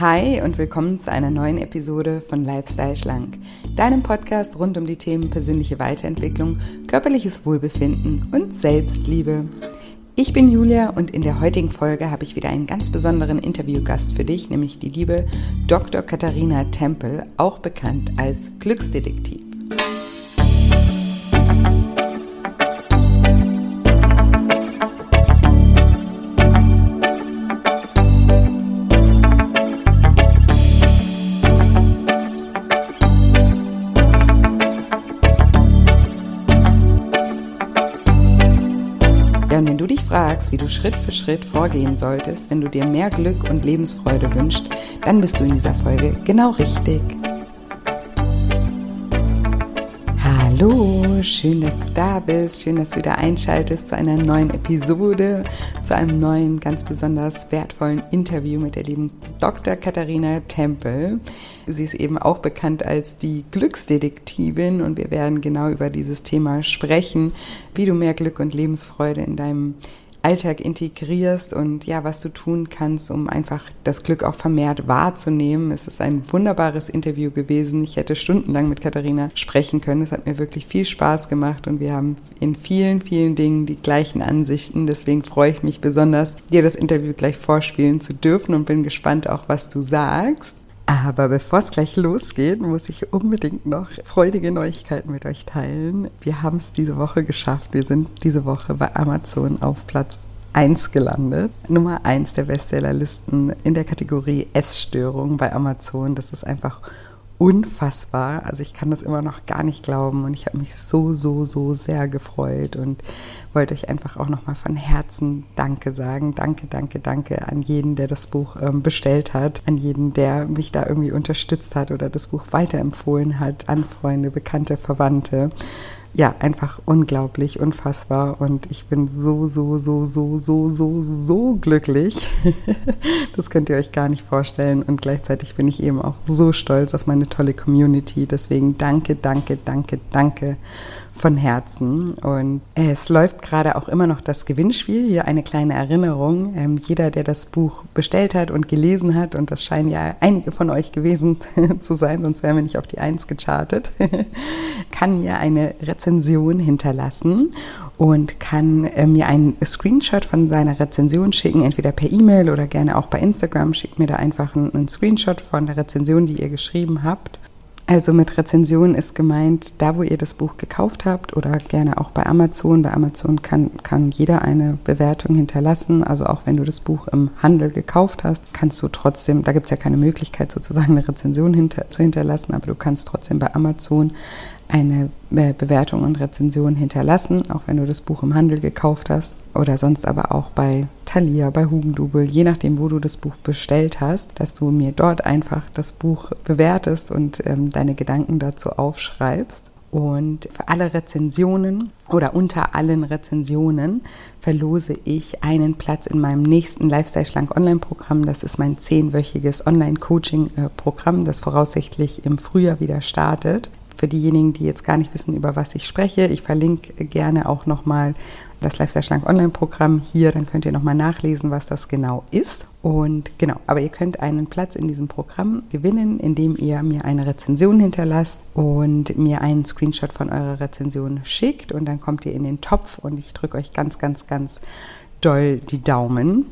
Hi und willkommen zu einer neuen Episode von Lifestyle Schlank, deinem Podcast rund um die Themen persönliche Weiterentwicklung, körperliches Wohlbefinden und Selbstliebe. Ich bin Julia und in der heutigen Folge habe ich wieder einen ganz besonderen Interviewgast für dich, nämlich die liebe Dr. Katharina Tempel, auch bekannt als Glücksdetektiv. Wie du Schritt für Schritt vorgehen solltest, wenn du dir mehr Glück und Lebensfreude wünschst, dann bist du in dieser Folge genau richtig. Hallo, schön, dass du da bist, schön, dass du wieder einschaltest zu einer neuen Episode, zu einem neuen, ganz besonders wertvollen Interview mit der lieben Dr. Katharina Tempel. Sie ist eben auch bekannt als die Glücksdetektivin und wir werden genau über dieses Thema sprechen, wie du mehr Glück und Lebensfreude in deinem Alltag integrierst und ja, was du tun kannst, um einfach das Glück auch vermehrt wahrzunehmen. Es ist ein wunderbares Interview gewesen. Ich hätte stundenlang mit Katharina sprechen können. Es hat mir wirklich viel Spaß gemacht und wir haben in vielen, vielen Dingen die gleichen Ansichten. Deswegen freue ich mich besonders, dir das Interview gleich vorspielen zu dürfen und bin gespannt auch, was du sagst. Aber bevor es gleich losgeht, muss ich unbedingt noch freudige Neuigkeiten mit euch teilen. Wir haben es diese Woche geschafft. Wir sind diese Woche bei Amazon auf Platz 1 gelandet. Nummer 1 der Bestsellerlisten in der Kategorie Essstörung bei Amazon. Das ist einfach unfassbar. Also ich kann das immer noch gar nicht glauben und ich habe mich so, so, so sehr gefreut und wollte euch einfach auch nochmal von Herzen Danke sagen. Danke, danke, danke an jeden, der das Buch ähm, bestellt hat, an jeden, der mich da irgendwie unterstützt hat oder das Buch weiterempfohlen hat, an Freunde, Bekannte, Verwandte ja, einfach unglaublich, unfassbar. Und ich bin so, so, so, so, so, so, so glücklich. das könnt ihr euch gar nicht vorstellen. Und gleichzeitig bin ich eben auch so stolz auf meine tolle Community. Deswegen danke, danke, danke, danke von Herzen. Und es läuft gerade auch immer noch das Gewinnspiel. Hier eine kleine Erinnerung. Ähm, jeder, der das Buch bestellt hat und gelesen hat, und das scheinen ja einige von euch gewesen zu sein, sonst wären wir nicht auf die Eins gechartet, kann mir eine Rezension hinterlassen und kann äh, mir einen Screenshot von seiner Rezension schicken, entweder per E-Mail oder gerne auch bei Instagram. Schickt mir da einfach einen, einen Screenshot von der Rezension, die ihr geschrieben habt. Also mit Rezension ist gemeint, da wo ihr das Buch gekauft habt oder gerne auch bei Amazon. Bei Amazon kann, kann jeder eine Bewertung hinterlassen. Also auch wenn du das Buch im Handel gekauft hast, kannst du trotzdem, da gibt es ja keine Möglichkeit sozusagen eine Rezension hinter, zu hinterlassen, aber du kannst trotzdem bei Amazon eine Bewertung und Rezension hinterlassen, auch wenn du das Buch im Handel gekauft hast oder sonst aber auch bei Thalia, bei Hugendubel, je nachdem, wo du das Buch bestellt hast, dass du mir dort einfach das Buch bewertest und ähm, deine Gedanken dazu aufschreibst. Und für alle Rezensionen oder unter allen Rezensionen verlose ich einen Platz in meinem nächsten Lifestyle Schlank Online-Programm. Das ist mein zehnwöchiges Online-Coaching-Programm, das voraussichtlich im Frühjahr wieder startet für diejenigen, die jetzt gar nicht wissen, über was ich spreche, ich verlinke gerne auch nochmal das Lifestyle Schlank Online-Programm hier, dann könnt ihr nochmal nachlesen, was das genau ist. Und genau, aber ihr könnt einen Platz in diesem Programm gewinnen, indem ihr mir eine Rezension hinterlasst und mir einen Screenshot von eurer Rezension schickt und dann kommt ihr in den Topf und ich drücke euch ganz, ganz, ganz doll die Daumen.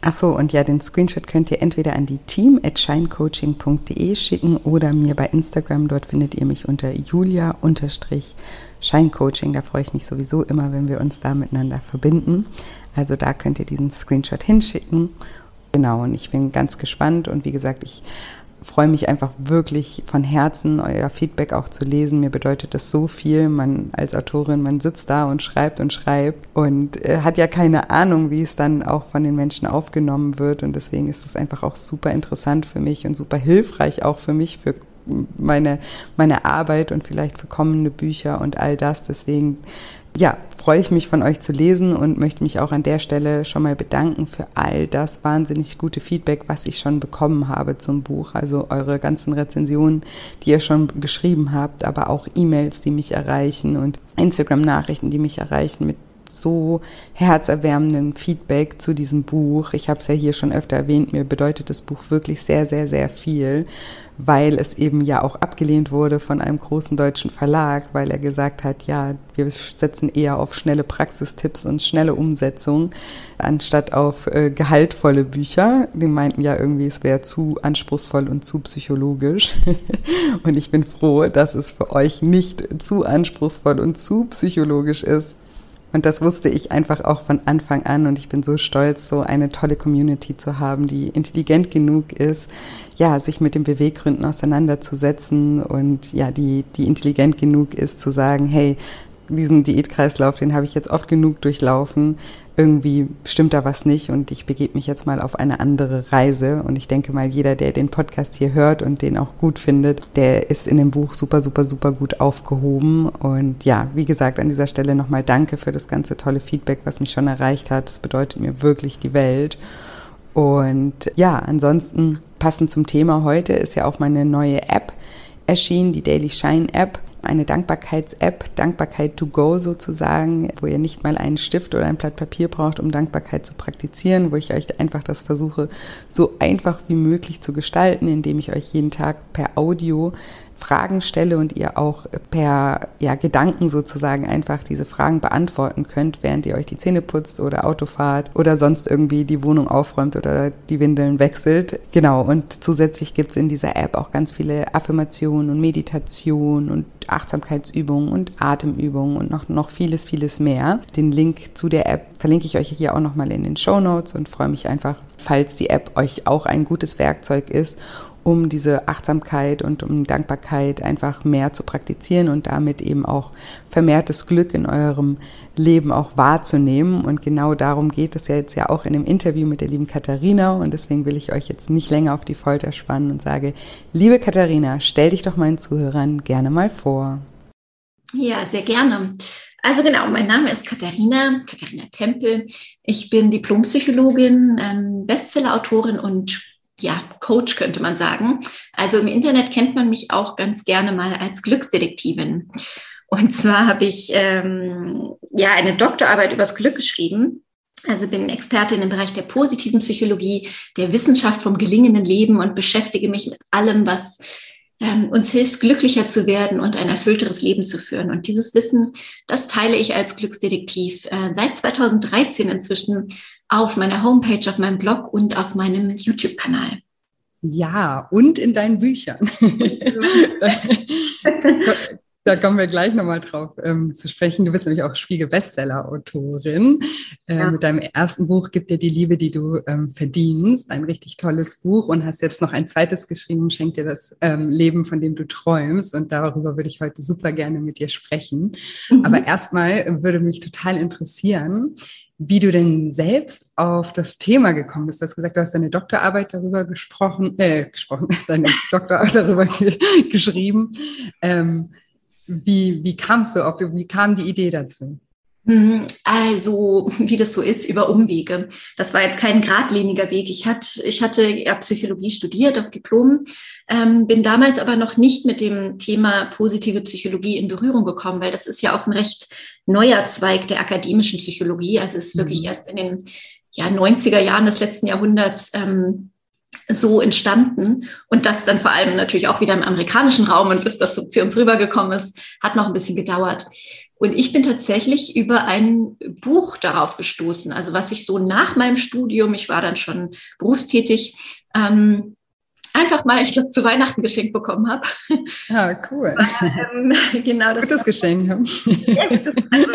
Achso, und ja, den Screenshot könnt ihr entweder an die team at shinecoaching.de schicken oder mir bei Instagram. Dort findet ihr mich unter julia-shinecoaching. Da freue ich mich sowieso immer, wenn wir uns da miteinander verbinden. Also da könnt ihr diesen Screenshot hinschicken. Genau, und ich bin ganz gespannt. Und wie gesagt, ich freue mich einfach wirklich von Herzen, euer Feedback auch zu lesen. Mir bedeutet das so viel. Man als Autorin, man sitzt da und schreibt und schreibt und äh, hat ja keine Ahnung, wie es dann auch von den Menschen aufgenommen wird. Und deswegen ist es einfach auch super interessant für mich und super hilfreich auch für mich, für meine, meine Arbeit und vielleicht für kommende Bücher und all das. Deswegen ja, freue ich mich von euch zu lesen und möchte mich auch an der Stelle schon mal bedanken für all das wahnsinnig gute Feedback, was ich schon bekommen habe zum Buch. Also eure ganzen Rezensionen, die ihr schon geschrieben habt, aber auch E-Mails, die mich erreichen und Instagram-Nachrichten, die mich erreichen mit so herzerwärmenden Feedback zu diesem Buch. Ich habe es ja hier schon öfter erwähnt, mir bedeutet das Buch wirklich sehr, sehr, sehr viel, weil es eben ja auch abgelehnt wurde von einem großen deutschen Verlag, weil er gesagt hat, ja, wir setzen eher auf schnelle Praxistipps und schnelle Umsetzung, anstatt auf äh, gehaltvolle Bücher. Die meinten ja irgendwie, es wäre zu anspruchsvoll und zu psychologisch. und ich bin froh, dass es für euch nicht zu anspruchsvoll und zu psychologisch ist. Und das wusste ich einfach auch von Anfang an. Und ich bin so stolz, so eine tolle Community zu haben, die intelligent genug ist, ja, sich mit den Beweggründen auseinanderzusetzen und ja, die, die intelligent genug ist zu sagen, hey, diesen Diätkreislauf, den habe ich jetzt oft genug durchlaufen. Irgendwie stimmt da was nicht und ich begebe mich jetzt mal auf eine andere Reise. Und ich denke mal, jeder, der den Podcast hier hört und den auch gut findet, der ist in dem Buch super, super, super gut aufgehoben. Und ja, wie gesagt, an dieser Stelle nochmal danke für das ganze tolle Feedback, was mich schon erreicht hat. Das bedeutet mir wirklich die Welt. Und ja, ansonsten passend zum Thema heute ist ja auch meine neue App erschienen, die Daily Shine App eine Dankbarkeits-App, Dankbarkeit to go sozusagen, wo ihr nicht mal einen Stift oder ein Blatt Papier braucht, um Dankbarkeit zu praktizieren, wo ich euch einfach das versuche, so einfach wie möglich zu gestalten, indem ich euch jeden Tag per Audio Fragen stelle und ihr auch per ja, Gedanken sozusagen einfach diese Fragen beantworten könnt, während ihr euch die Zähne putzt oder Auto fahrt oder sonst irgendwie die Wohnung aufräumt oder die Windeln wechselt. Genau, und zusätzlich gibt es in dieser App auch ganz viele Affirmationen und Meditationen und Achtsamkeitsübungen und Atemübungen und noch, noch vieles, vieles mehr. Den Link zu der App verlinke ich euch hier auch nochmal in den Show Notes und freue mich einfach, falls die App euch auch ein gutes Werkzeug ist, um diese Achtsamkeit und um Dankbarkeit einfach mehr zu praktizieren und damit eben auch vermehrtes Glück in eurem Leben auch wahrzunehmen. Und genau darum geht es ja jetzt ja auch in dem Interview mit der lieben Katharina. Und deswegen will ich euch jetzt nicht länger auf die Folter spannen und sage, liebe Katharina, stell dich doch meinen Zuhörern gerne mal vor. Ja, sehr gerne. Also genau, mein Name ist Katharina, Katharina Tempel. Ich bin Diplompsychologin, ähm, Bestsellerautorin und ja, Coach könnte man sagen. Also im Internet kennt man mich auch ganz gerne mal als Glücksdetektivin. Und zwar habe ich ähm, ja eine Doktorarbeit übers Glück geschrieben. Also bin Expertin im Bereich der positiven Psychologie, der Wissenschaft vom gelingenden Leben und beschäftige mich mit allem, was ähm, uns hilft, glücklicher zu werden und ein erfüllteres Leben zu führen. Und dieses Wissen, das teile ich als Glücksdetektiv äh, seit 2013 inzwischen auf meiner Homepage, auf meinem Blog und auf meinem YouTube-Kanal. Ja, und in deinen Büchern. Da kommen wir gleich nochmal drauf ähm, zu sprechen. Du bist nämlich auch Spiegel-Bestseller-Autorin. Äh, ja. Mit deinem ersten Buch Gibt dir die Liebe, die du ähm, verdienst. Ein richtig tolles Buch und hast jetzt noch ein zweites geschrieben, Schenk dir das ähm, Leben, von dem du träumst. Und darüber würde ich heute super gerne mit dir sprechen. Mhm. Aber erstmal würde mich total interessieren, wie du denn selbst auf das Thema gekommen bist. Du hast gesagt, du hast deine Doktorarbeit darüber gesprochen, äh, gesprochen, deine Doktorarbeit darüber ge geschrieben. Ähm, wie, wie kamst du auf, wie kam die Idee dazu? Mhm, also, wie das so ist, über Umwege. Das war jetzt kein geradliniger Weg. Ich, hat, ich hatte ja Psychologie studiert auf Diplom, ähm, bin damals aber noch nicht mit dem Thema positive Psychologie in Berührung gekommen, weil das ist ja auch ein recht neuer Zweig der akademischen Psychologie. Also es ist wirklich mhm. erst in den ja, 90er Jahren des letzten Jahrhunderts ähm, so entstanden. Und das dann vor allem natürlich auch wieder im amerikanischen Raum und bis das so zu uns rübergekommen ist, hat noch ein bisschen gedauert. Und ich bin tatsächlich über ein Buch darauf gestoßen, also was ich so nach meinem Studium, ich war dann schon berufstätig, ähm, einfach mal, ich glaube, zu Weihnachten geschenkt bekommen habe. Ah, cool. ähm, genau das. Gutes Geschenk. Ja, das, also,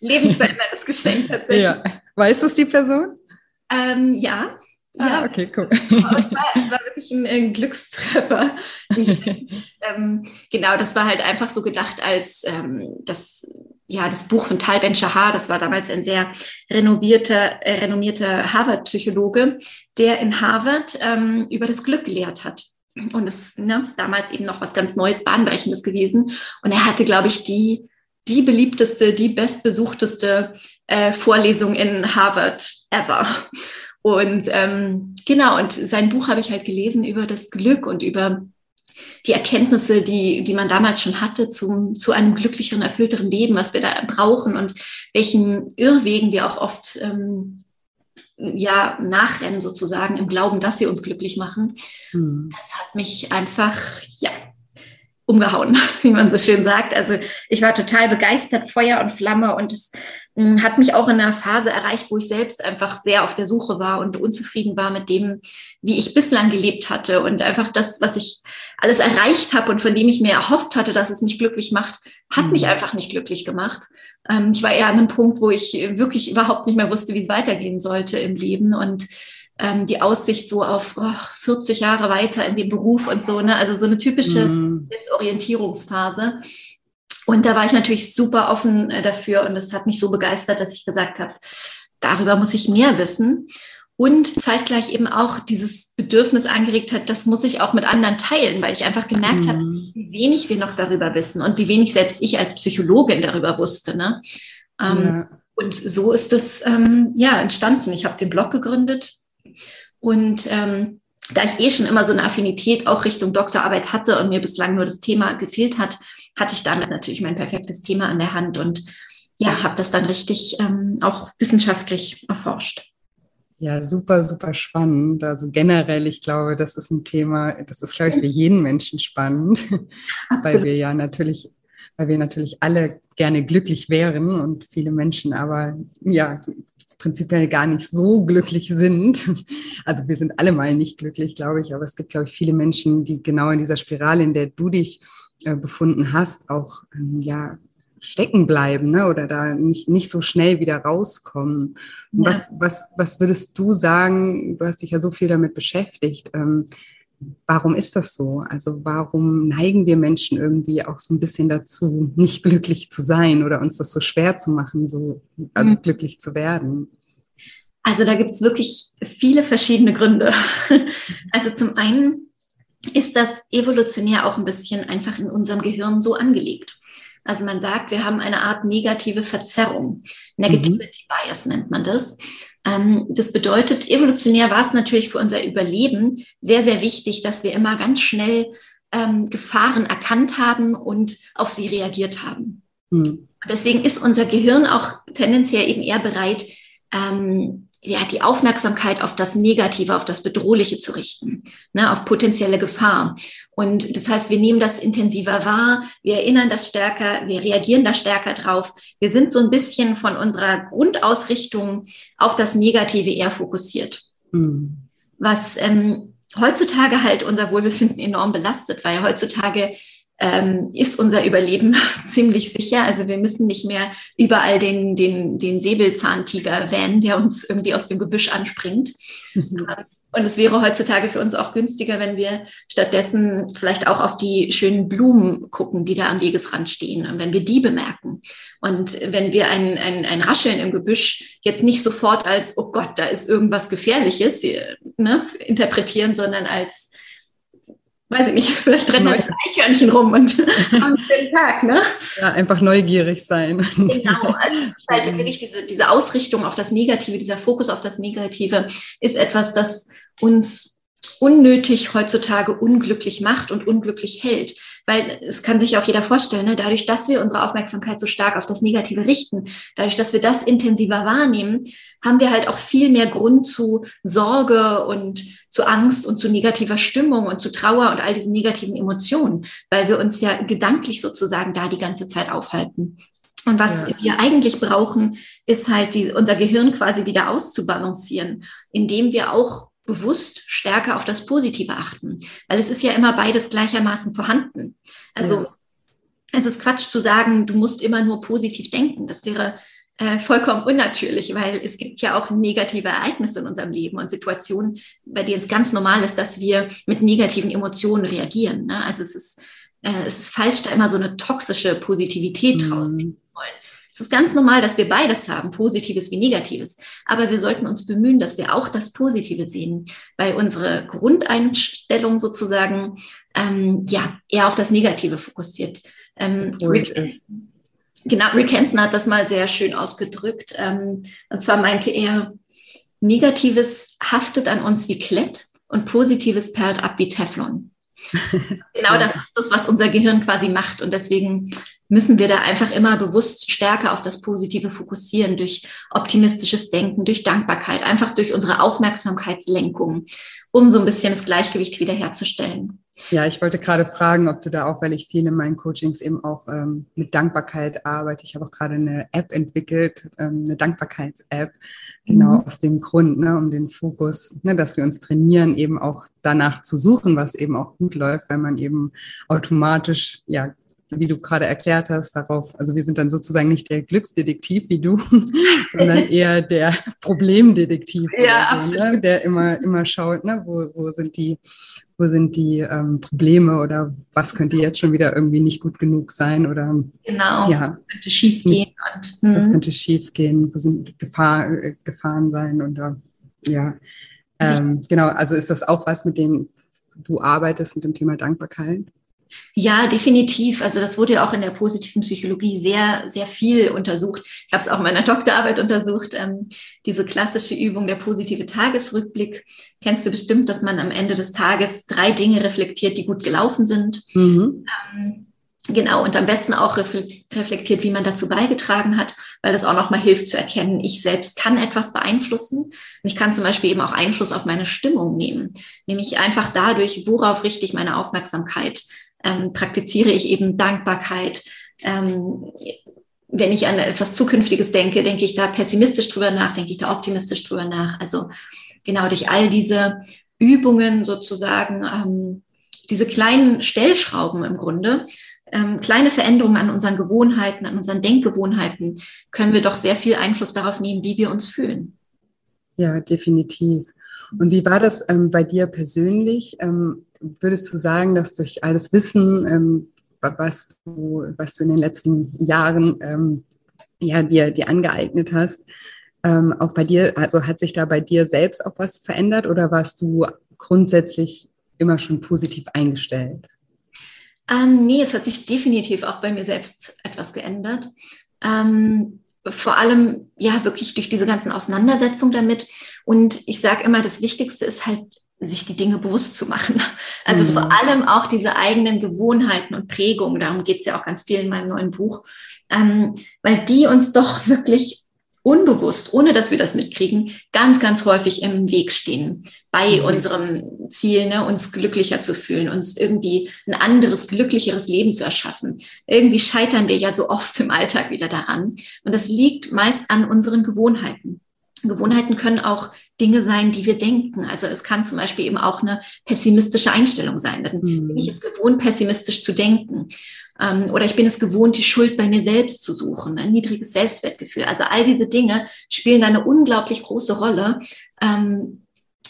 lebensveränderndes Geschenk tatsächlich. Ja. Weiß es die Person? Ähm, ja, Ah, ja, okay, cool. Es war, es war wirklich ein, ein Glückstreffer. ähm, genau, das war halt einfach so gedacht als ähm, das, ja, das Buch von Tal Ben-Shahar, das war damals ein sehr renovierter, äh, renommierter Harvard-Psychologe, der in Harvard ähm, über das Glück gelehrt hat. Und es ne, damals eben noch was ganz Neues, Bahnbrechendes gewesen. Und er hatte, glaube ich, die die beliebteste, die bestbesuchteste äh, Vorlesung in Harvard ever. Und ähm, genau, und sein Buch habe ich halt gelesen über das Glück und über die Erkenntnisse, die, die man damals schon hatte, zum, zu einem glücklicheren, erfüllteren Leben, was wir da brauchen und welchen Irrwegen wir auch oft ähm, ja, nachrennen sozusagen im Glauben, dass sie uns glücklich machen. Mhm. Das hat mich einfach, ja, umgehauen, wie man so schön sagt. Also ich war total begeistert, Feuer und Flamme und es hm, hat mich auch in einer Phase erreicht, wo ich selbst einfach sehr auf der Suche war und unzufrieden war mit dem, wie ich bislang gelebt hatte und einfach das, was ich alles erreicht habe und von dem ich mir erhofft hatte, dass es mich glücklich macht, hat mhm. mich einfach nicht glücklich gemacht. Ähm, ich war eher an einem Punkt, wo ich wirklich überhaupt nicht mehr wusste, wie es weitergehen sollte im Leben und ähm, die Aussicht so auf oh, 40 Jahre weiter in dem Beruf und so, ne? also so eine typische mhm. Desorientierungsphase. Und da war ich natürlich super offen äh, dafür und das hat mich so begeistert, dass ich gesagt habe, darüber muss ich mehr wissen. Und zeitgleich eben auch dieses Bedürfnis angeregt hat, das muss ich auch mit anderen teilen, weil ich einfach gemerkt mhm. habe, wie wenig wir noch darüber wissen und wie wenig selbst ich als Psychologin darüber wusste. Ne? Ähm, ja. Und so ist es ähm, ja entstanden. Ich habe den Blog gegründet und ähm, da ich eh schon immer so eine Affinität auch Richtung Doktorarbeit hatte und mir bislang nur das Thema gefehlt hat, hatte ich damit natürlich mein perfektes Thema an der Hand und ja, habe das dann richtig ähm, auch wissenschaftlich erforscht. Ja, super, super spannend. Also generell, ich glaube, das ist ein Thema, das ist, glaube ich, für jeden Menschen spannend, Absolut. weil wir ja natürlich, weil wir natürlich alle gerne glücklich wären und viele Menschen aber ja prinzipiell gar nicht so glücklich sind. Also wir sind alle mal nicht glücklich, glaube ich, aber es gibt, glaube ich, viele Menschen, die genau in dieser Spirale, in der du dich äh, befunden hast, auch ähm, ja stecken bleiben ne? oder da nicht, nicht so schnell wieder rauskommen. Ja. Was, was, was würdest du sagen, du hast dich ja so viel damit beschäftigt, ähm, warum ist das so? Also warum neigen wir Menschen irgendwie auch so ein bisschen dazu, nicht glücklich zu sein oder uns das so schwer zu machen, so also mhm. glücklich zu werden? Also da gibt es wirklich viele verschiedene Gründe. Also zum einen ist das evolutionär auch ein bisschen einfach in unserem Gehirn so angelegt. Also man sagt, wir haben eine Art negative Verzerrung. Negativity mhm. Bias nennt man das. Ähm, das bedeutet, evolutionär war es natürlich für unser Überleben sehr, sehr wichtig, dass wir immer ganz schnell ähm, Gefahren erkannt haben und auf sie reagiert haben. Mhm. Deswegen ist unser Gehirn auch tendenziell eben eher bereit, ähm, ja, die Aufmerksamkeit auf das Negative, auf das Bedrohliche zu richten, ne, auf potenzielle Gefahr. Und das heißt, wir nehmen das intensiver wahr, wir erinnern das stärker, wir reagieren da stärker drauf. Wir sind so ein bisschen von unserer Grundausrichtung auf das Negative eher fokussiert. Mhm. Was ähm, heutzutage halt unser Wohlbefinden enorm belastet, weil heutzutage ähm, ist unser Überleben ziemlich sicher. Also wir müssen nicht mehr überall den, den, den Säbelzahntiger wähnen, der uns irgendwie aus dem Gebüsch anspringt. Mhm. Und es wäre heutzutage für uns auch günstiger, wenn wir stattdessen vielleicht auch auf die schönen Blumen gucken, die da am Wegesrand stehen, und wenn wir die bemerken. Und wenn wir ein, ein, ein Rascheln im Gebüsch jetzt nicht sofort als, oh Gott, da ist irgendwas Gefährliches ne, interpretieren, sondern als, weiß ich nicht, vielleicht rennt das Eichhörnchen rum und am schönen Tag, ne? Ja, einfach neugierig sein. Genau, also es ist halt wirklich diese, diese Ausrichtung auf das Negative, dieser Fokus auf das Negative ist etwas, das uns unnötig heutzutage unglücklich macht und unglücklich hält. Weil es kann sich auch jeder vorstellen, ne? dadurch, dass wir unsere Aufmerksamkeit so stark auf das Negative richten, dadurch, dass wir das intensiver wahrnehmen, haben wir halt auch viel mehr Grund zu Sorge und zu Angst und zu negativer Stimmung und zu Trauer und all diesen negativen Emotionen, weil wir uns ja gedanklich sozusagen da die ganze Zeit aufhalten. Und was ja. wir eigentlich brauchen, ist halt die, unser Gehirn quasi wieder auszubalancieren, indem wir auch bewusst stärker auf das Positive achten, weil es ist ja immer beides gleichermaßen vorhanden. Also ja. es ist Quatsch zu sagen, du musst immer nur positiv denken. Das wäre äh, vollkommen unnatürlich, weil es gibt ja auch negative Ereignisse in unserem Leben und Situationen, bei denen es ganz normal ist, dass wir mit negativen bisschen reagieren. Ne? Also es ist, äh, es ist falsch, da immer so eine toxische Positivität mhm. rausziehen wollen. Es ist ganz normal, dass wir beides haben, Positives wie Negatives. Aber wir sollten uns bemühen, dass wir auch das Positive sehen, weil unsere Grundeinstellung sozusagen ähm, ja eher auf das Negative fokussiert. Ähm, Rick, genau, Rick Hansen hat das mal sehr schön ausgedrückt. Ähm, und zwar meinte er, Negatives haftet an uns wie Klett und Positives perlt ab wie Teflon. genau das ist das, was unser Gehirn quasi macht. Und deswegen müssen wir da einfach immer bewusst stärker auf das Positive fokussieren, durch optimistisches Denken, durch Dankbarkeit, einfach durch unsere Aufmerksamkeitslenkung, um so ein bisschen das Gleichgewicht wiederherzustellen. Ja, ich wollte gerade fragen, ob du da auch, weil ich viel in meinen Coachings eben auch ähm, mit Dankbarkeit arbeite. Ich habe auch gerade eine App entwickelt, ähm, eine Dankbarkeits-App, genau mhm. aus dem Grund, ne, um den Fokus, ne, dass wir uns trainieren, eben auch danach zu suchen, was eben auch gut läuft, wenn man eben automatisch ja wie du gerade erklärt hast, darauf, also wir sind dann sozusagen nicht der Glücksdetektiv wie du, sondern eher der Problemdetektiv, ja, so, ne? der immer, immer schaut, ne? wo, wo sind die, wo sind die ähm, Probleme oder was könnte jetzt schon wieder irgendwie nicht gut genug sein oder genau, ja, was könnte schief gehen und hm. was könnte schief gehen, wo sind Gefahr, äh, Gefahren sein oder ja, ähm, genau, also ist das auch was, mit dem du arbeitest, mit dem Thema Dankbarkeit? Ja, definitiv. Also das wurde ja auch in der positiven Psychologie sehr, sehr viel untersucht. Ich habe es auch in meiner Doktorarbeit untersucht. Ähm, diese klassische Übung, der positive Tagesrückblick, kennst du bestimmt, dass man am Ende des Tages drei Dinge reflektiert, die gut gelaufen sind. Mhm. Ähm, genau, und am besten auch reflektiert, wie man dazu beigetragen hat, weil das auch nochmal hilft zu erkennen, ich selbst kann etwas beeinflussen. Und ich kann zum Beispiel eben auch Einfluss auf meine Stimmung nehmen, nämlich einfach dadurch, worauf richte ich meine Aufmerksamkeit ähm, praktiziere ich eben Dankbarkeit. Ähm, wenn ich an etwas Zukünftiges denke, denke ich da pessimistisch drüber nach, denke ich da optimistisch drüber nach. Also genau durch all diese Übungen sozusagen, ähm, diese kleinen Stellschrauben im Grunde, ähm, kleine Veränderungen an unseren Gewohnheiten, an unseren Denkgewohnheiten, können wir doch sehr viel Einfluss darauf nehmen, wie wir uns fühlen. Ja, definitiv. Und wie war das ähm, bei dir persönlich? Ähm, würdest du sagen, dass durch alles Wissen, ähm, was, du, was du in den letzten Jahren ähm, ja, dir, dir angeeignet hast, ähm, auch bei dir, also hat sich da bei dir selbst auch was verändert oder warst du grundsätzlich immer schon positiv eingestellt? Ähm, nee, es hat sich definitiv auch bei mir selbst etwas geändert. Ähm, vor allem ja wirklich durch diese ganzen Auseinandersetzungen damit. Und ich sage immer, das Wichtigste ist halt sich die Dinge bewusst zu machen. Also mhm. vor allem auch diese eigenen Gewohnheiten und Prägungen, darum geht es ja auch ganz viel in meinem neuen Buch, ähm, weil die uns doch wirklich unbewusst, ohne dass wir das mitkriegen, ganz, ganz häufig im Weg stehen bei mhm. unserem Ziel, ne, uns glücklicher zu fühlen, uns irgendwie ein anderes, glücklicheres Leben zu erschaffen. Irgendwie scheitern wir ja so oft im Alltag wieder daran. Und das liegt meist an unseren Gewohnheiten. Gewohnheiten können auch Dinge sein, die wir denken. Also es kann zum Beispiel eben auch eine pessimistische Einstellung sein. Dann mhm. bin ich es gewohnt, pessimistisch zu denken. Ähm, oder ich bin es gewohnt, die Schuld bei mir selbst zu suchen, ein niedriges Selbstwertgefühl. Also all diese Dinge spielen eine unglaublich große Rolle. Ähm,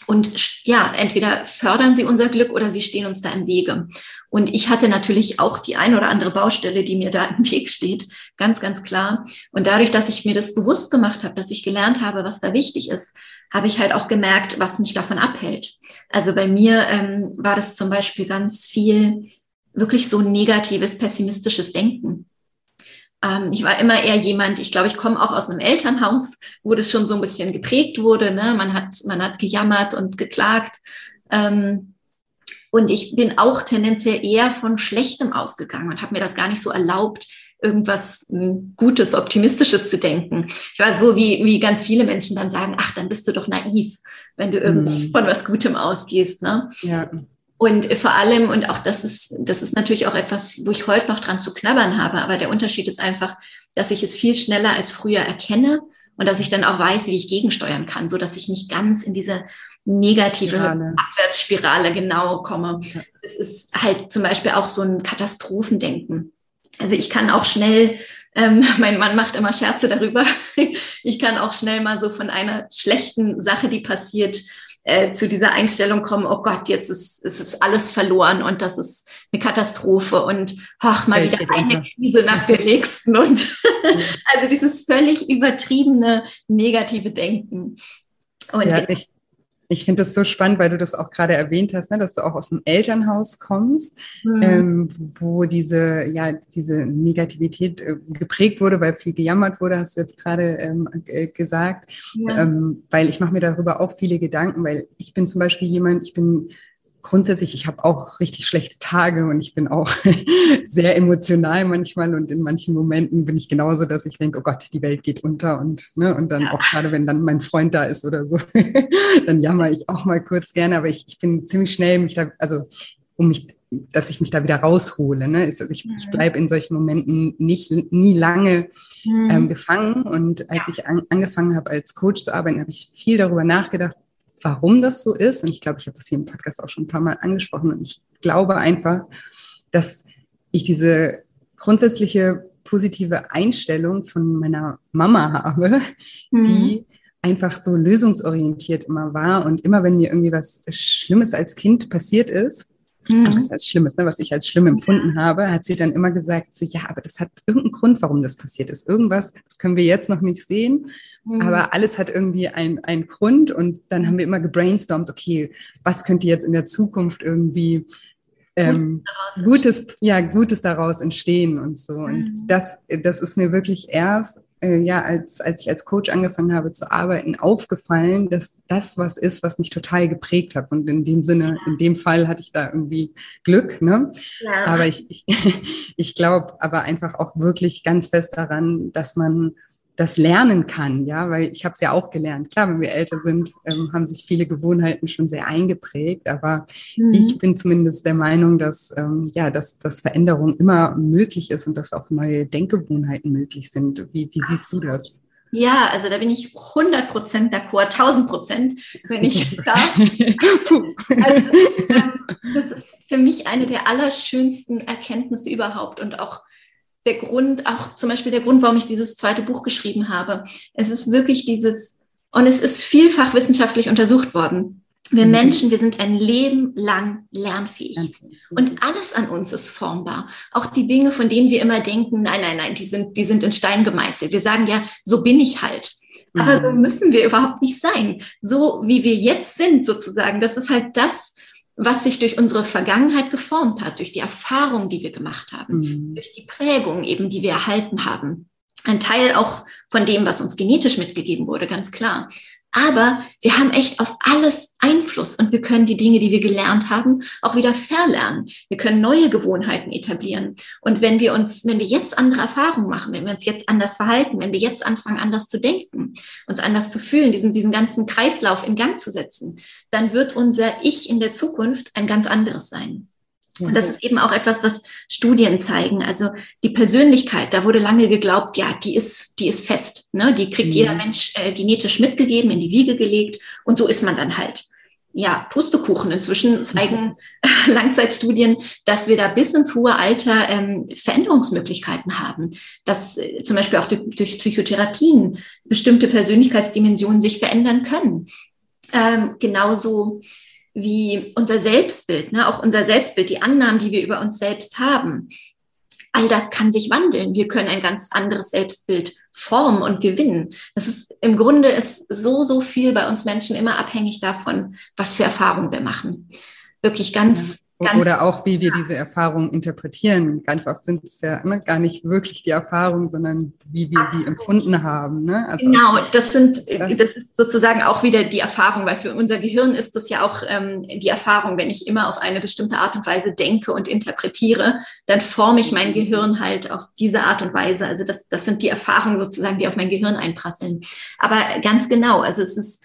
und ja, entweder fördern sie unser Glück oder sie stehen uns da im Wege. Und ich hatte natürlich auch die ein oder andere Baustelle, die mir da im Weg steht, ganz, ganz klar. Und dadurch, dass ich mir das bewusst gemacht habe, dass ich gelernt habe, was da wichtig ist, habe ich halt auch gemerkt, was mich davon abhält. Also bei mir ähm, war das zum Beispiel ganz viel wirklich so negatives, pessimistisches Denken. Ähm, ich war immer eher jemand, ich glaube, ich komme auch aus einem Elternhaus, wo das schon so ein bisschen geprägt wurde. Ne? Man, hat, man hat gejammert und geklagt. Ähm, und ich bin auch tendenziell eher von Schlechtem ausgegangen und habe mir das gar nicht so erlaubt, irgendwas hm, Gutes, Optimistisches zu denken. Ich war so, wie, wie ganz viele Menschen dann sagen, ach, dann bist du doch naiv, wenn du irgendwie mhm. von was Gutem ausgehst. Ne? Ja. Und vor allem, und auch das ist, das ist natürlich auch etwas, wo ich heute noch dran zu knabbern habe, aber der Unterschied ist einfach, dass ich es viel schneller als früher erkenne und dass ich dann auch weiß, wie ich gegensteuern kann, so dass ich nicht ganz in diese negative Spirale. Abwärtsspirale genau komme. Es ist halt zum Beispiel auch so ein Katastrophendenken. Also ich kann auch schnell, ähm, mein Mann macht immer Scherze darüber, ich kann auch schnell mal so von einer schlechten Sache, die passiert, äh, zu dieser Einstellung kommen, oh Gott, jetzt ist, ist, ist alles verloren und das ist eine Katastrophe und ach, mal wieder eine Krise nach der nächsten. Und also dieses völlig übertriebene negative Denken. Und ja, ich, ich finde das so spannend, weil du das auch gerade erwähnt hast, ne, dass du auch aus einem Elternhaus kommst, mhm. ähm, wo diese, ja, diese Negativität äh, geprägt wurde, weil viel gejammert wurde, hast du jetzt gerade ähm, äh, gesagt. Ja. Ähm, weil ich mache mir darüber auch viele Gedanken, weil ich bin zum Beispiel jemand, ich bin grundsätzlich, ich habe auch richtig schlechte Tage und ich bin auch sehr emotional manchmal und in manchen Momenten bin ich genauso, dass ich denke, oh Gott, die Welt geht unter und, ne, und dann ja. auch gerade, wenn dann mein Freund da ist oder so, dann jammer ich auch mal kurz gerne, aber ich, ich bin ziemlich schnell mich da, also um mich dass ich mich da wieder raushole. Ne? Also ich, ich bleibe in solchen Momenten nicht nie lange mhm. ähm, gefangen. Und als ja. ich an, angefangen habe, als Coach zu arbeiten, habe ich viel darüber nachgedacht, warum das so ist. Und ich glaube, ich habe das hier im Podcast auch schon ein paar Mal angesprochen. Und ich glaube einfach, dass ich diese grundsätzliche positive Einstellung von meiner Mama habe, mhm. die einfach so lösungsorientiert immer war. Und immer, wenn mir irgendwie was Schlimmes als Kind passiert ist, Mhm. Das heißt Schlimmes, ne, was ich als schlimm empfunden habe, hat sie dann immer gesagt, so, ja, aber das hat irgendeinen Grund, warum das passiert ist. Irgendwas, das können wir jetzt noch nicht sehen, mhm. aber alles hat irgendwie einen Grund. Und dann haben wir immer gebrainstormt, okay, was könnte jetzt in der Zukunft irgendwie ähm, Gutes, ja, Gutes daraus entstehen und so. Und mhm. das, das ist mir wirklich erst äh, ja, als, als ich als Coach angefangen habe zu arbeiten, aufgefallen, dass das was ist, was mich total geprägt hat. Und in dem Sinne, in dem Fall hatte ich da irgendwie Glück. Ne? Ja. Aber ich, ich, ich glaube aber einfach auch wirklich ganz fest daran, dass man das lernen kann, ja, weil ich habe es ja auch gelernt. Klar, wenn wir älter sind, ähm, haben sich viele Gewohnheiten schon sehr eingeprägt, aber mhm. ich bin zumindest der Meinung, dass ähm, ja, dass, dass Veränderung immer möglich ist und dass auch neue Denkgewohnheiten möglich sind. Wie, wie siehst du das? Ja, also da bin ich 100 Prozent d'accord, 1000 Prozent, wenn ich darf. also, ähm, das ist für mich eine der allerschönsten Erkenntnisse überhaupt und auch der Grund, auch zum Beispiel der Grund, warum ich dieses zweite Buch geschrieben habe. Es ist wirklich dieses, und es ist vielfach wissenschaftlich untersucht worden. Wir mhm. Menschen, wir sind ein Leben lang lernfähig. Und alles an uns ist formbar. Auch die Dinge, von denen wir immer denken, nein, nein, nein, die sind, die sind in Stein gemeißelt. Wir sagen ja, so bin ich halt. Aber so mhm. müssen wir überhaupt nicht sein. So wie wir jetzt sind, sozusagen, das ist halt das, was sich durch unsere Vergangenheit geformt hat, durch die Erfahrungen, die wir gemacht haben, mhm. durch die Prägung eben, die wir erhalten haben. Ein Teil auch von dem, was uns genetisch mitgegeben wurde, ganz klar. Aber wir haben echt auf alles Einfluss und wir können die Dinge, die wir gelernt haben, auch wieder verlernen. Wir können neue Gewohnheiten etablieren. Und wenn wir uns, wenn wir jetzt andere Erfahrungen machen, wenn wir uns jetzt anders verhalten, wenn wir jetzt anfangen, anders zu denken, uns anders zu fühlen, diesen, diesen ganzen Kreislauf in Gang zu setzen, dann wird unser Ich in der Zukunft ein ganz anderes sein. Und das ist eben auch etwas, was Studien zeigen. Also die Persönlichkeit, da wurde lange geglaubt, ja, die ist, die ist fest. Ne? Die kriegt mhm. jeder Mensch äh, genetisch mitgegeben, in die Wiege gelegt und so ist man dann halt. Ja, Pustekuchen. Inzwischen zeigen Langzeitstudien, dass wir da bis ins hohe Alter ähm, Veränderungsmöglichkeiten haben. Dass äh, zum Beispiel auch durch, durch Psychotherapien bestimmte Persönlichkeitsdimensionen sich verändern können. Ähm, genauso wie unser Selbstbild, ne? auch unser Selbstbild, die Annahmen, die wir über uns selbst haben. All das kann sich wandeln. Wir können ein ganz anderes Selbstbild formen und gewinnen. Das ist im Grunde ist so, so viel bei uns Menschen immer abhängig davon, was für Erfahrungen wir machen. Wirklich ganz oder auch, wie wir diese Erfahrungen interpretieren. Ganz oft sind es ja ne, gar nicht wirklich die Erfahrungen, sondern wie wir Absolut. sie empfunden haben. Ne? Also genau, das sind, das, das, ist sozusagen auch wieder die Erfahrung, weil für unser Gehirn ist das ja auch ähm, die Erfahrung, wenn ich immer auf eine bestimmte Art und Weise denke und interpretiere, dann forme ich mein Gehirn halt auf diese Art und Weise. Also das, das sind die Erfahrungen sozusagen, die auf mein Gehirn einprasseln. Aber ganz genau, also es ist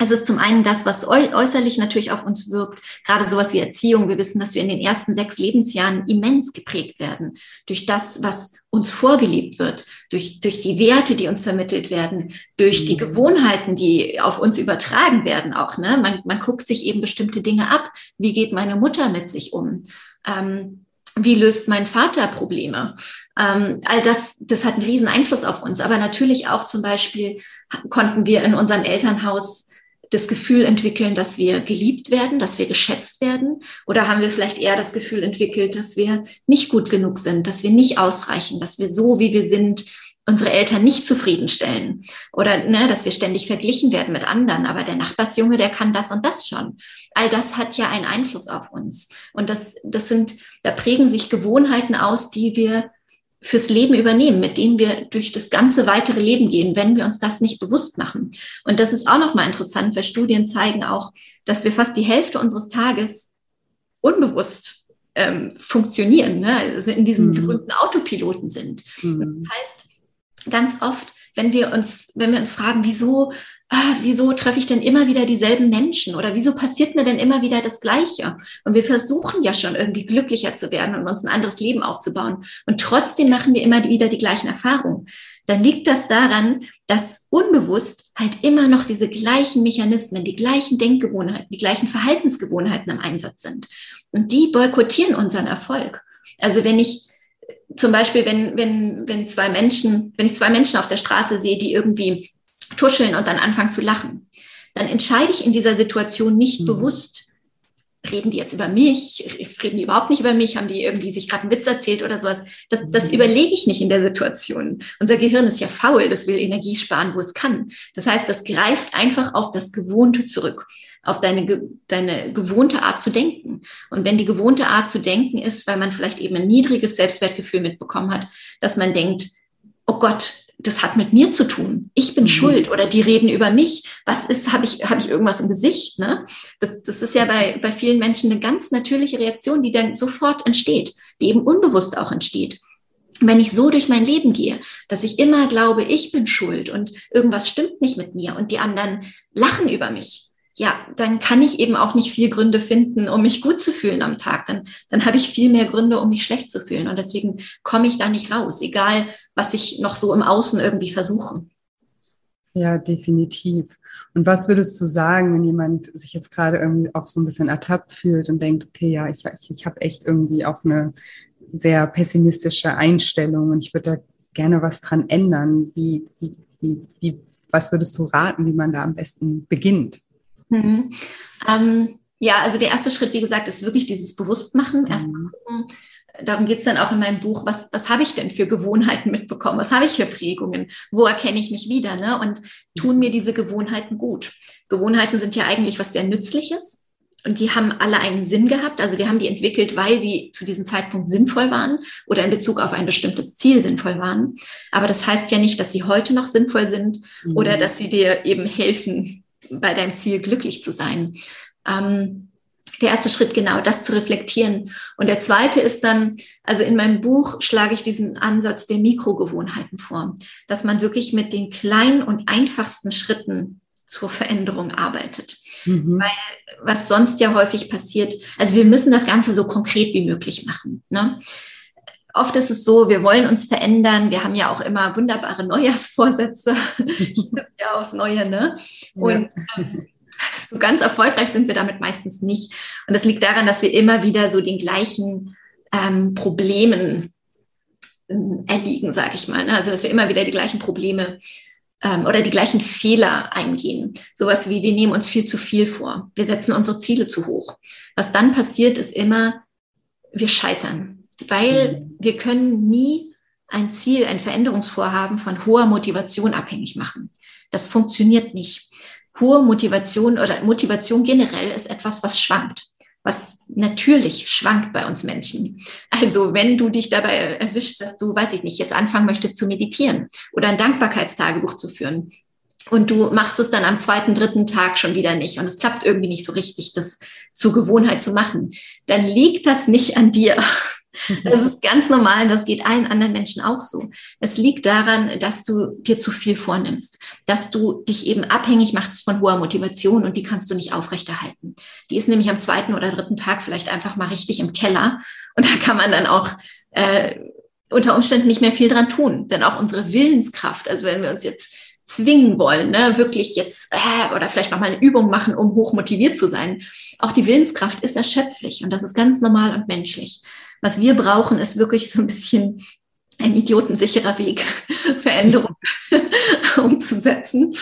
es ist zum einen das, was äußerlich natürlich auf uns wirkt, gerade sowas wie Erziehung. Wir wissen, dass wir in den ersten sechs Lebensjahren immens geprägt werden durch das, was uns vorgelebt wird, durch, durch die Werte, die uns vermittelt werden, durch die mhm. Gewohnheiten, die auf uns übertragen werden auch. Ne? Man, man guckt sich eben bestimmte Dinge ab. Wie geht meine Mutter mit sich um? Ähm, wie löst mein Vater Probleme? Ähm, all das, das hat einen riesen Einfluss auf uns. Aber natürlich auch zum Beispiel konnten wir in unserem Elternhaus das Gefühl entwickeln, dass wir geliebt werden, dass wir geschätzt werden? Oder haben wir vielleicht eher das Gefühl entwickelt, dass wir nicht gut genug sind, dass wir nicht ausreichen, dass wir so, wie wir sind, unsere Eltern nicht zufriedenstellen? Oder ne, dass wir ständig verglichen werden mit anderen, aber der Nachbarsjunge, der kann das und das schon. All das hat ja einen Einfluss auf uns. Und das, das sind, da prägen sich Gewohnheiten aus, die wir fürs Leben übernehmen, mit denen wir durch das ganze weitere Leben gehen, wenn wir uns das nicht bewusst machen. Und das ist auch nochmal interessant, weil Studien zeigen auch, dass wir fast die Hälfte unseres Tages unbewusst ähm, funktionieren, ne? also in diesem mhm. berühmten Autopiloten sind. Mhm. Das heißt, ganz oft, wenn wir uns, wenn wir uns fragen, wieso ah, wieso treffe ich denn immer wieder dieselben Menschen oder wieso passiert mir denn immer wieder das Gleiche? Und wir versuchen ja schon irgendwie glücklicher zu werden und uns ein anderes Leben aufzubauen. Und trotzdem machen wir immer wieder die gleichen Erfahrungen. Dann liegt das daran, dass unbewusst halt immer noch diese gleichen Mechanismen, die gleichen Denkgewohnheiten, die gleichen Verhaltensgewohnheiten im Einsatz sind. Und die boykottieren unseren Erfolg. Also wenn ich zum Beispiel, wenn, wenn, wenn zwei Menschen, wenn ich zwei Menschen auf der Straße sehe, die irgendwie tuscheln und dann anfangen zu lachen, dann entscheide ich in dieser Situation nicht mhm. bewusst, reden die jetzt über mich, reden die überhaupt nicht über mich, haben die irgendwie sich gerade einen Witz erzählt oder sowas. Das, das mhm. überlege ich nicht in der Situation. Unser Gehirn ist ja faul, das will Energie sparen, wo es kann. Das heißt, das greift einfach auf das Gewohnte zurück, auf deine, deine gewohnte Art zu denken. Und wenn die gewohnte Art zu denken ist, weil man vielleicht eben ein niedriges Selbstwertgefühl mitbekommen hat, dass man denkt, oh Gott, das hat mit mir zu tun. Ich bin mhm. schuld oder die reden über mich. Was ist, habe ich, habe ich irgendwas im Gesicht? Ne? Das, das ist ja bei, bei vielen Menschen eine ganz natürliche Reaktion, die dann sofort entsteht, die eben unbewusst auch entsteht. Wenn ich so durch mein Leben gehe, dass ich immer glaube, ich bin schuld und irgendwas stimmt nicht mit mir und die anderen lachen über mich, ja, dann kann ich eben auch nicht viel Gründe finden, um mich gut zu fühlen am Tag. Dann, dann habe ich viel mehr Gründe, um mich schlecht zu fühlen. Und deswegen komme ich da nicht raus, egal was ich noch so im Außen irgendwie versuche. Ja, definitiv. Und was würdest du sagen, wenn jemand sich jetzt gerade irgendwie auch so ein bisschen ertappt fühlt und denkt, okay, ja, ich, ich, ich habe echt irgendwie auch eine sehr pessimistische Einstellung und ich würde da gerne was dran ändern. Wie, wie, wie, wie, was würdest du raten, wie man da am besten beginnt? Mhm. Ähm, ja, also der erste Schritt, wie gesagt, ist wirklich dieses Bewusstmachen. Erst mhm. gucken, darum geht es dann auch in meinem Buch, was, was habe ich denn für Gewohnheiten mitbekommen? Was habe ich für Prägungen? Wo erkenne ich mich wieder? Ne? Und tun mir diese Gewohnheiten gut? Gewohnheiten sind ja eigentlich was sehr Nützliches. Und die haben alle einen Sinn gehabt. Also wir haben die entwickelt, weil die zu diesem Zeitpunkt sinnvoll waren oder in Bezug auf ein bestimmtes Ziel sinnvoll waren. Aber das heißt ja nicht, dass sie heute noch sinnvoll sind mhm. oder dass sie dir eben helfen, bei deinem Ziel glücklich zu sein. Ähm, der erste Schritt genau, das zu reflektieren. Und der zweite ist dann, also in meinem Buch schlage ich diesen Ansatz der Mikrogewohnheiten vor, dass man wirklich mit den kleinen und einfachsten Schritten zur Veränderung arbeitet. Mhm. Weil was sonst ja häufig passiert, also wir müssen das Ganze so konkret wie möglich machen. Ne? Oft ist es so, wir wollen uns verändern. Wir haben ja auch immer wunderbare Neujahrsvorsätze. das ja aufs Neue, ne? Und ähm, so ganz erfolgreich sind wir damit meistens nicht. Und das liegt daran, dass wir immer wieder so den gleichen ähm, Problemen ähm, erliegen, sage ich mal. Ne? Also dass wir immer wieder die gleichen Probleme ähm, oder die gleichen Fehler eingehen. Sowas wie, wir nehmen uns viel zu viel vor. Wir setzen unsere Ziele zu hoch. Was dann passiert, ist immer, wir scheitern, weil mhm. wir können nie ein Ziel, ein Veränderungsvorhaben von hoher Motivation abhängig machen. Das funktioniert nicht hohe Motivation oder Motivation generell ist etwas, was schwankt, was natürlich schwankt bei uns Menschen. Also wenn du dich dabei erwischst, dass du, weiß ich nicht, jetzt anfangen möchtest zu meditieren oder ein Dankbarkeitstagebuch zu führen und du machst es dann am zweiten, dritten Tag schon wieder nicht und es klappt irgendwie nicht so richtig, das zur Gewohnheit zu machen, dann liegt das nicht an dir, das ist ganz normal und das geht allen anderen Menschen auch so. Es liegt daran, dass du dir zu viel vornimmst, dass du dich eben abhängig machst von hoher Motivation und die kannst du nicht aufrechterhalten. Die ist nämlich am zweiten oder dritten Tag vielleicht einfach mal richtig im Keller und da kann man dann auch äh, unter Umständen nicht mehr viel dran tun. Denn auch unsere Willenskraft, also wenn wir uns jetzt zwingen wollen, ne, wirklich jetzt äh, oder vielleicht noch mal eine Übung machen, um hoch motiviert zu sein. Auch die Willenskraft ist erschöpflich und das ist ganz normal und menschlich. Was wir brauchen, ist wirklich so ein bisschen ein idiotensicherer Weg, Veränderung umzusetzen.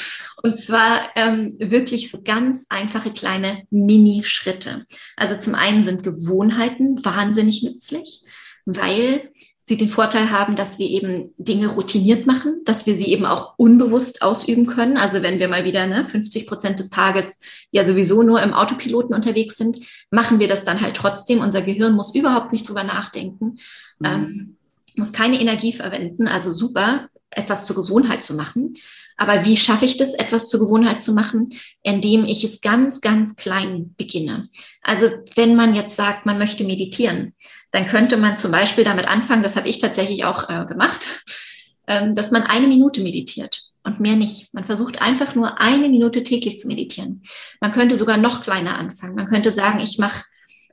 Und zwar ähm, wirklich so ganz einfache kleine Mini-Schritte. Also zum einen sind Gewohnheiten wahnsinnig nützlich, weil sie den Vorteil haben, dass wir eben Dinge routiniert machen, dass wir sie eben auch unbewusst ausüben können. Also wenn wir mal wieder ne, 50 Prozent des Tages ja sowieso nur im Autopiloten unterwegs sind, machen wir das dann halt trotzdem. Unser Gehirn muss überhaupt nicht drüber nachdenken, mhm. ähm, muss keine Energie verwenden. Also super, etwas zur Gewohnheit zu machen. Aber wie schaffe ich das, etwas zur Gewohnheit zu machen? Indem ich es ganz, ganz klein beginne. Also wenn man jetzt sagt, man möchte meditieren, dann könnte man zum Beispiel damit anfangen, das habe ich tatsächlich auch äh, gemacht, ähm, dass man eine Minute meditiert und mehr nicht. Man versucht einfach nur eine Minute täglich zu meditieren. Man könnte sogar noch kleiner anfangen. Man könnte sagen, ich mache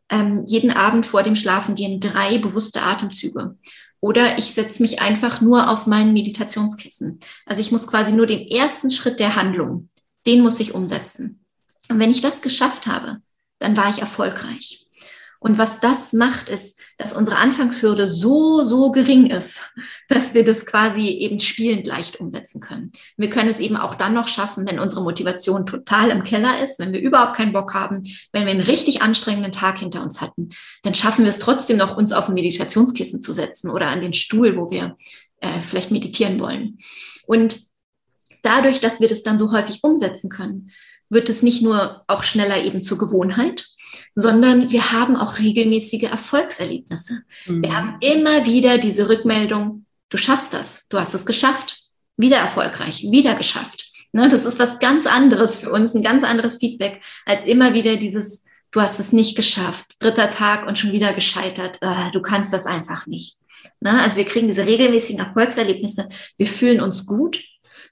ähm, jeden Abend vor dem Schlafengehen drei bewusste Atemzüge. Oder ich setze mich einfach nur auf mein Meditationskissen. Also ich muss quasi nur den ersten Schritt der Handlung, den muss ich umsetzen. Und wenn ich das geschafft habe, dann war ich erfolgreich. Und was das macht, ist, dass unsere Anfangshürde so, so gering ist, dass wir das quasi eben spielend leicht umsetzen können. Wir können es eben auch dann noch schaffen, wenn unsere Motivation total im Keller ist, wenn wir überhaupt keinen Bock haben, wenn wir einen richtig anstrengenden Tag hinter uns hatten, dann schaffen wir es trotzdem noch, uns auf ein Meditationskissen zu setzen oder an den Stuhl, wo wir äh, vielleicht meditieren wollen. Und dadurch, dass wir das dann so häufig umsetzen können, wird es nicht nur auch schneller eben zur Gewohnheit, sondern wir haben auch regelmäßige Erfolgserlebnisse. Mhm. Wir haben immer wieder diese Rückmeldung, du schaffst das, du hast es geschafft, wieder erfolgreich, wieder geschafft. Ne, das ist was ganz anderes für uns, ein ganz anderes Feedback, als immer wieder dieses, du hast es nicht geschafft, dritter Tag und schon wieder gescheitert, äh, du kannst das einfach nicht. Ne, also wir kriegen diese regelmäßigen Erfolgserlebnisse, wir fühlen uns gut,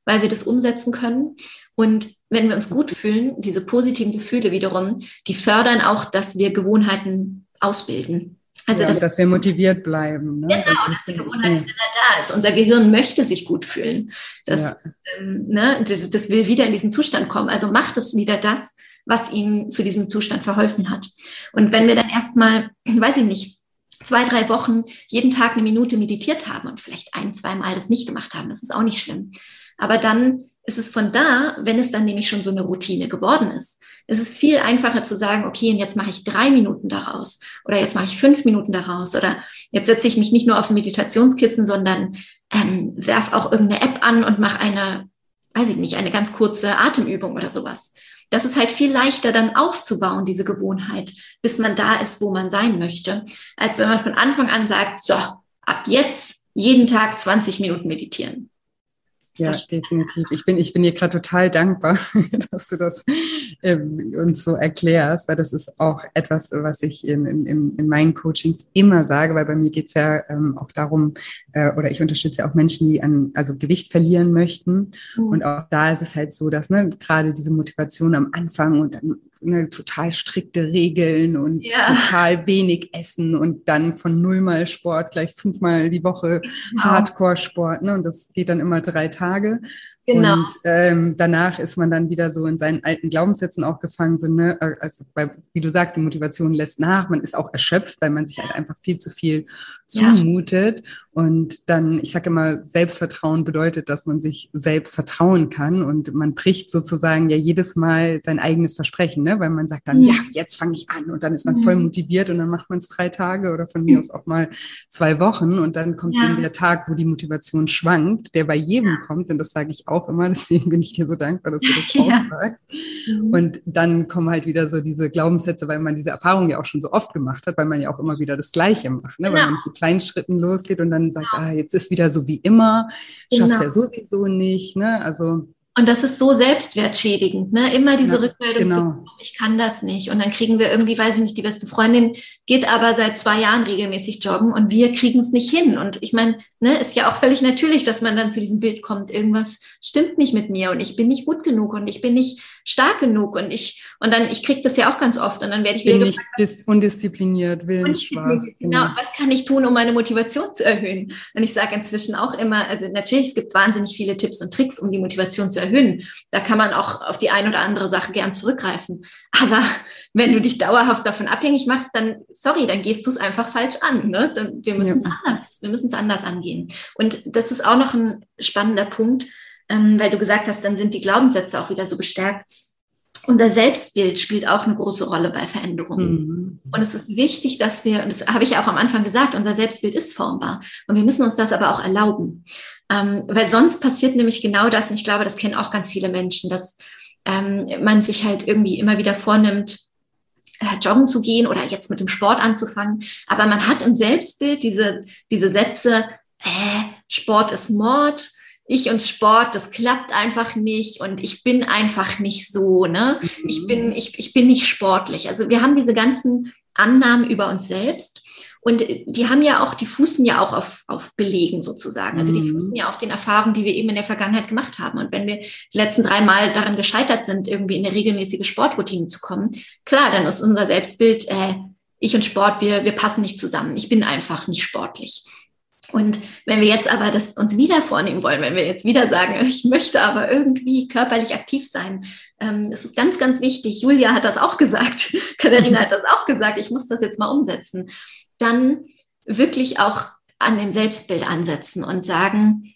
weil wir das umsetzen können. Und wenn wir uns gut fühlen, diese positiven Gefühle wiederum, die fördern auch, dass wir Gewohnheiten ausbilden. Also ja, dass, dass, wir motiviert bleiben. Ne? Genau, das dass die Gewohnheit schneller da ist. Unser Gehirn möchte sich gut fühlen. Das, ja. ähm, ne, das will wieder in diesen Zustand kommen. Also macht es wieder das, was ihm zu diesem Zustand verholfen hat. Und wenn wir dann erstmal, weiß ich nicht, zwei, drei Wochen jeden Tag eine Minute meditiert haben und vielleicht ein, zwei Mal das nicht gemacht haben, das ist auch nicht schlimm. Aber dann ist es von da, wenn es dann nämlich schon so eine Routine geworden ist, ist es viel einfacher zu sagen, okay, und jetzt mache ich drei Minuten daraus oder jetzt mache ich fünf Minuten daraus oder jetzt setze ich mich nicht nur aufs Meditationskissen, sondern ähm, werf auch irgendeine App an und mache eine, weiß ich nicht, eine ganz kurze Atemübung oder sowas. Das ist halt viel leichter dann aufzubauen, diese Gewohnheit, bis man da ist, wo man sein möchte, als wenn man von Anfang an sagt, so, ab jetzt jeden Tag 20 Minuten meditieren. Ja, definitiv. Ich bin, ich bin dir gerade total dankbar, dass du das ähm, uns so erklärst, weil das ist auch etwas, was ich in, in, in meinen Coachings immer sage, weil bei mir geht es ja ähm, auch darum, äh, oder ich unterstütze ja auch Menschen, die an, also Gewicht verlieren möchten. Mhm. Und auch da ist es halt so, dass ne, gerade diese Motivation am Anfang und dann ne, total strikte Regeln und ja. total wenig Essen und dann von nullmal Sport gleich fünfmal die Woche genau. Hardcore-Sport. Ne? Und das geht dann immer drei Tage. Genau. Und ähm, danach ist man dann wieder so in seinen alten Glaubenssätzen auch gefangen. So, ne? Also, bei, wie du sagst, die Motivation lässt nach. Man ist auch erschöpft, weil man sich halt einfach viel zu viel zumutet. Ja. Und dann, ich sage immer, Selbstvertrauen bedeutet, dass man sich selbst vertrauen kann. Und man bricht sozusagen ja jedes Mal sein eigenes Versprechen, ne? weil man sagt dann, mhm. ja, jetzt fange ich an. Und dann ist man mhm. voll motiviert und dann macht man es drei Tage oder von mir aus auch mal zwei Wochen. Und dann kommt ja. eben der Tag, wo die Motivation schwankt, der bei jedem kommt. Und das sage ich auch auch immer, deswegen bin ich dir so dankbar, dass du das auch ja. sagst. Mhm. Und dann kommen halt wieder so diese Glaubenssätze, weil man diese Erfahrung ja auch schon so oft gemacht hat, weil man ja auch immer wieder das Gleiche macht, ne? Genau. weil man mit kleinen Schritten losgeht und dann sagt, ah, jetzt ist wieder so wie immer, schaff's genau. ja sowieso nicht. Ne? Also und das ist so selbstwertschädigend, ne? Immer diese ja, Rückmeldung genau. zu, ich kann das nicht. Und dann kriegen wir irgendwie, weiß ich nicht, die beste Freundin geht aber seit zwei Jahren regelmäßig joggen und wir kriegen es nicht hin. Und ich meine, ne, ist ja auch völlig natürlich, dass man dann zu diesem Bild kommt, irgendwas stimmt nicht mit mir und ich bin nicht gut genug und ich bin nicht stark genug und ich, und dann, ich kriege das ja auch ganz oft und dann werde ich bin wieder nicht gefragt, undiszipliniert, willensschwach. Genau. genau, was kann ich tun, um meine Motivation zu erhöhen? Und ich sage inzwischen auch immer, also natürlich, es gibt wahnsinnig viele Tipps und Tricks, um die Motivation zu erhöhen. Da kann man auch auf die ein oder andere Sache gern zurückgreifen. Aber wenn du dich dauerhaft davon abhängig machst, dann, sorry, dann gehst du es einfach falsch an. Ne? Dann, wir müssen es ja. anders, wir müssen es anders angehen. Und das ist auch noch ein spannender Punkt, ähm, weil du gesagt hast, dann sind die Glaubenssätze auch wieder so bestärkt. Unser Selbstbild spielt auch eine große Rolle bei Veränderungen. Mhm. Und es ist wichtig, dass wir, und das habe ich ja auch am Anfang gesagt, unser Selbstbild ist formbar. Und wir müssen uns das aber auch erlauben. Ähm, weil sonst passiert nämlich genau das, und ich glaube, das kennen auch ganz viele Menschen, dass ähm, man sich halt irgendwie immer wieder vornimmt, äh, joggen zu gehen oder jetzt mit dem Sport anzufangen. Aber man hat im Selbstbild diese, diese Sätze, äh, Sport ist Mord, ich und Sport, das klappt einfach nicht und ich bin einfach nicht so, ne? Ich bin, mhm. ich, ich bin nicht sportlich. Also wir haben diese ganzen Annahmen über uns selbst. Und die haben ja auch, die fußen ja auch auf, auf Belegen sozusagen. Also die mhm. fußen ja auf den Erfahrungen, die wir eben in der Vergangenheit gemacht haben. Und wenn wir die letzten drei Mal daran gescheitert sind, irgendwie in eine regelmäßige Sportroutine zu kommen, klar, dann ist unser Selbstbild, äh, ich und Sport, wir, wir passen nicht zusammen. Ich bin einfach nicht sportlich. Und wenn wir jetzt aber das uns wieder vornehmen wollen, wenn wir jetzt wieder sagen, ich möchte aber irgendwie körperlich aktiv sein, ähm, es ist ganz, ganz wichtig. Julia hat das auch gesagt, Katharina hat das auch gesagt, ich muss das jetzt mal umsetzen. Dann wirklich auch an dem Selbstbild ansetzen und sagen,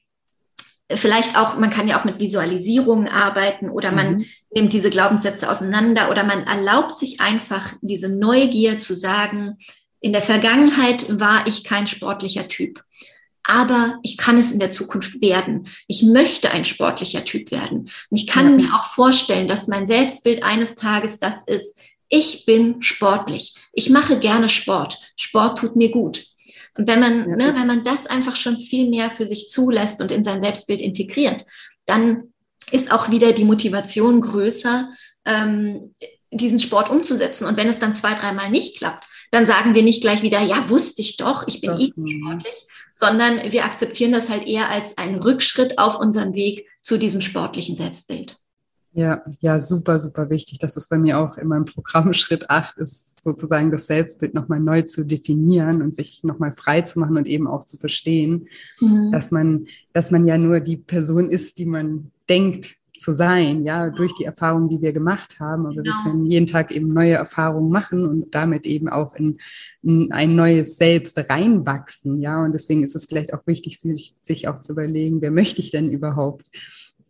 vielleicht auch, man kann ja auch mit Visualisierungen arbeiten oder man mhm. nimmt diese Glaubenssätze auseinander oder man erlaubt sich einfach diese Neugier zu sagen, in der Vergangenheit war ich kein sportlicher Typ, aber ich kann es in der Zukunft werden. Ich möchte ein sportlicher Typ werden. Und ich kann ja. mir auch vorstellen, dass mein Selbstbild eines Tages das ist. Ich bin sportlich. Ich mache gerne Sport. Sport tut mir gut. Und wenn man, ja. ne, wenn man das einfach schon viel mehr für sich zulässt und in sein Selbstbild integriert, dann ist auch wieder die Motivation größer, ähm, diesen Sport umzusetzen. Und wenn es dann zwei, dreimal nicht klappt, dann sagen wir nicht gleich wieder, ja, wusste ich doch, ich bin eh sportlich, sondern wir akzeptieren das halt eher als einen Rückschritt auf unserem Weg zu diesem sportlichen Selbstbild. Ja, ja, super, super wichtig. Das ist bei mir auch in meinem Programm Schritt 8 ist sozusagen das Selbstbild nochmal neu zu definieren und sich nochmal frei zu machen und eben auch zu verstehen, mhm. dass man, dass man ja nur die Person ist, die man denkt, zu sein, ja, durch die Erfahrungen, die wir gemacht haben. Aber genau. wir können jeden Tag eben neue Erfahrungen machen und damit eben auch in, in, ein neues Selbst reinwachsen, ja. Und deswegen ist es vielleicht auch wichtig, sich, sich auch zu überlegen, wer möchte ich denn überhaupt?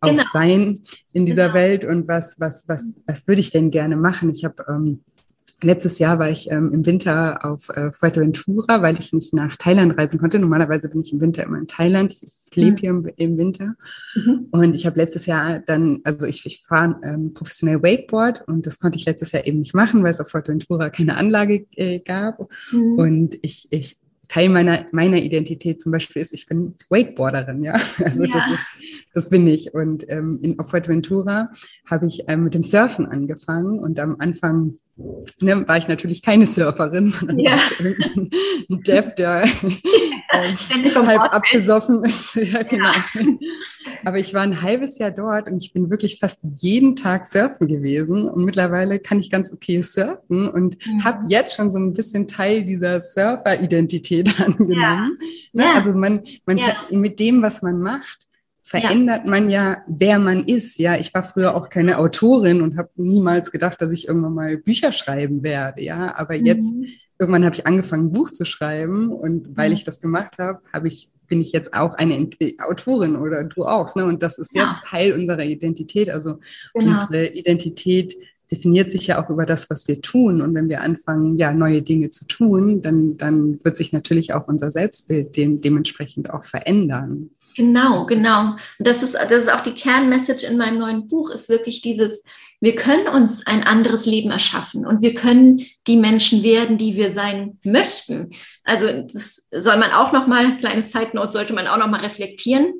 Auch genau. sein in dieser genau. Welt und was, was, was, was würde ich denn gerne machen? Ich habe ähm, Letztes Jahr war ich ähm, im Winter auf äh, Fuerteventura, weil ich nicht nach Thailand reisen konnte. Normalerweise bin ich im Winter immer in Thailand. Ich, ich lebe mhm. hier im, im Winter. Mhm. Und ich habe letztes Jahr dann, also ich, ich fahre ähm, professionell Wakeboard und das konnte ich letztes Jahr eben nicht machen, weil es auf Fuerteventura keine Anlage äh, gab. Mhm. Und ich, ich Teil meiner, meiner Identität zum Beispiel ist, ich bin Wakeboarderin, ja. Also ja. das ist, das bin ich. Und ähm, in, Fuerteventura habe ich ähm, mit dem Surfen angefangen und am Anfang ne, war ich natürlich keine Surferin, sondern ja. ein Depp, der äh, halb abgesoffen ist. ja, genau. Ja. Aber ich war ein halbes Jahr dort und ich bin wirklich fast jeden Tag surfen gewesen. Und mittlerweile kann ich ganz okay surfen und mhm. habe jetzt schon so ein bisschen Teil dieser Surfer-Identität angenommen. Ne? Also man, man mit dem, was man macht, verändert ja. man ja, wer man ist. Ja, ich war früher auch keine Autorin und habe niemals gedacht, dass ich irgendwann mal Bücher schreiben werde. Ja, aber jetzt mhm. irgendwann habe ich angefangen, ein Buch zu schreiben und weil mhm. ich das gemacht habe, habe ich bin ich jetzt auch eine Autorin oder du auch. Ne? Und das ist ja. jetzt Teil unserer Identität. Also genau. unsere Identität definiert sich ja auch über das, was wir tun. Und wenn wir anfangen, ja, neue Dinge zu tun, dann, dann wird sich natürlich auch unser Selbstbild dem, dementsprechend auch verändern. Genau, genau. Das ist, das ist auch die Kernmessage in meinem neuen Buch, ist wirklich dieses, wir können uns ein anderes Leben erschaffen und wir können die Menschen werden, die wir sein möchten. Also das soll man auch nochmal, kleines Side Note, sollte man auch nochmal reflektieren,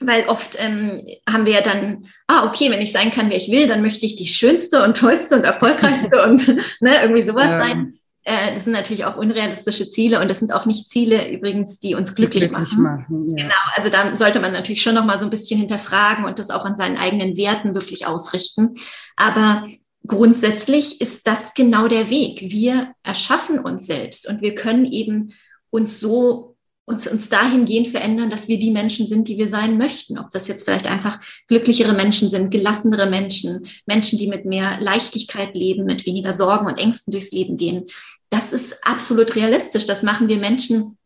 weil oft ähm, haben wir ja dann, ah, okay, wenn ich sein kann, wer ich will, dann möchte ich die schönste und tollste und erfolgreichste und ne, irgendwie sowas ja. sein. Äh, das sind natürlich auch unrealistische Ziele und das sind auch nicht Ziele übrigens, die uns glücklich, glücklich machen. machen ja. Genau, also da sollte man natürlich schon noch mal so ein bisschen hinterfragen und das auch an seinen eigenen Werten wirklich ausrichten. Aber grundsätzlich ist das genau der Weg. Wir erschaffen uns selbst und wir können eben uns so uns, uns dahingehend verändern, dass wir die Menschen sind, die wir sein möchten. Ob das jetzt vielleicht einfach glücklichere Menschen sind, gelassenere Menschen, Menschen, die mit mehr Leichtigkeit leben, mit weniger Sorgen und Ängsten durchs Leben gehen. Das ist absolut realistisch. Das machen wir Menschen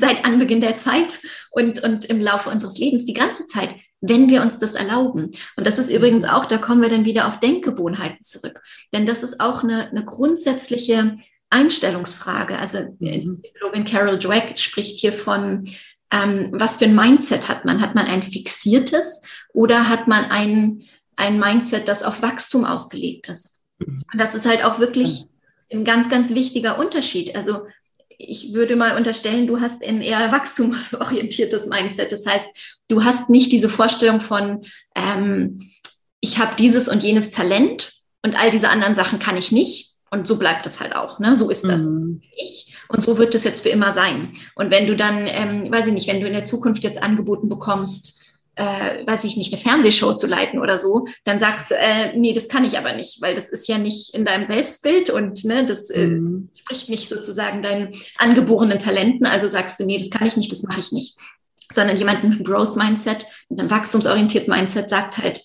seit Anbeginn der Zeit und, und im Laufe unseres Lebens die ganze Zeit, wenn wir uns das erlauben. Und das ist übrigens auch, da kommen wir dann wieder auf Denkgewohnheiten zurück. Denn das ist auch eine, eine grundsätzliche Einstellungsfrage. Also mhm. Logan Carol Dweck spricht hier von, ähm, was für ein Mindset hat man? Hat man ein fixiertes oder hat man ein, ein Mindset, das auf Wachstum ausgelegt ist? Mhm. Und das ist halt auch wirklich ein ganz, ganz wichtiger Unterschied. Also ich würde mal unterstellen, du hast ein eher wachstumsorientiertes Mindset. Das heißt, du hast nicht diese Vorstellung von, ähm, ich habe dieses und jenes Talent und all diese anderen Sachen kann ich nicht. Und so bleibt es halt auch. Ne? So ist das. Mhm. Ich. Und so wird es jetzt für immer sein. Und wenn du dann, ähm, weiß ich nicht, wenn du in der Zukunft jetzt angeboten bekommst, äh, weiß ich nicht, eine Fernsehshow zu leiten oder so, dann sagst du, äh, nee, das kann ich aber nicht, weil das ist ja nicht in deinem Selbstbild und ne, das äh, mhm. spricht nicht sozusagen deinen angeborenen Talenten. Also sagst du, nee, das kann ich nicht, das mache ich nicht. Sondern jemand mit einem Growth-Mindset, mit einem wachstumsorientierten Mindset sagt halt,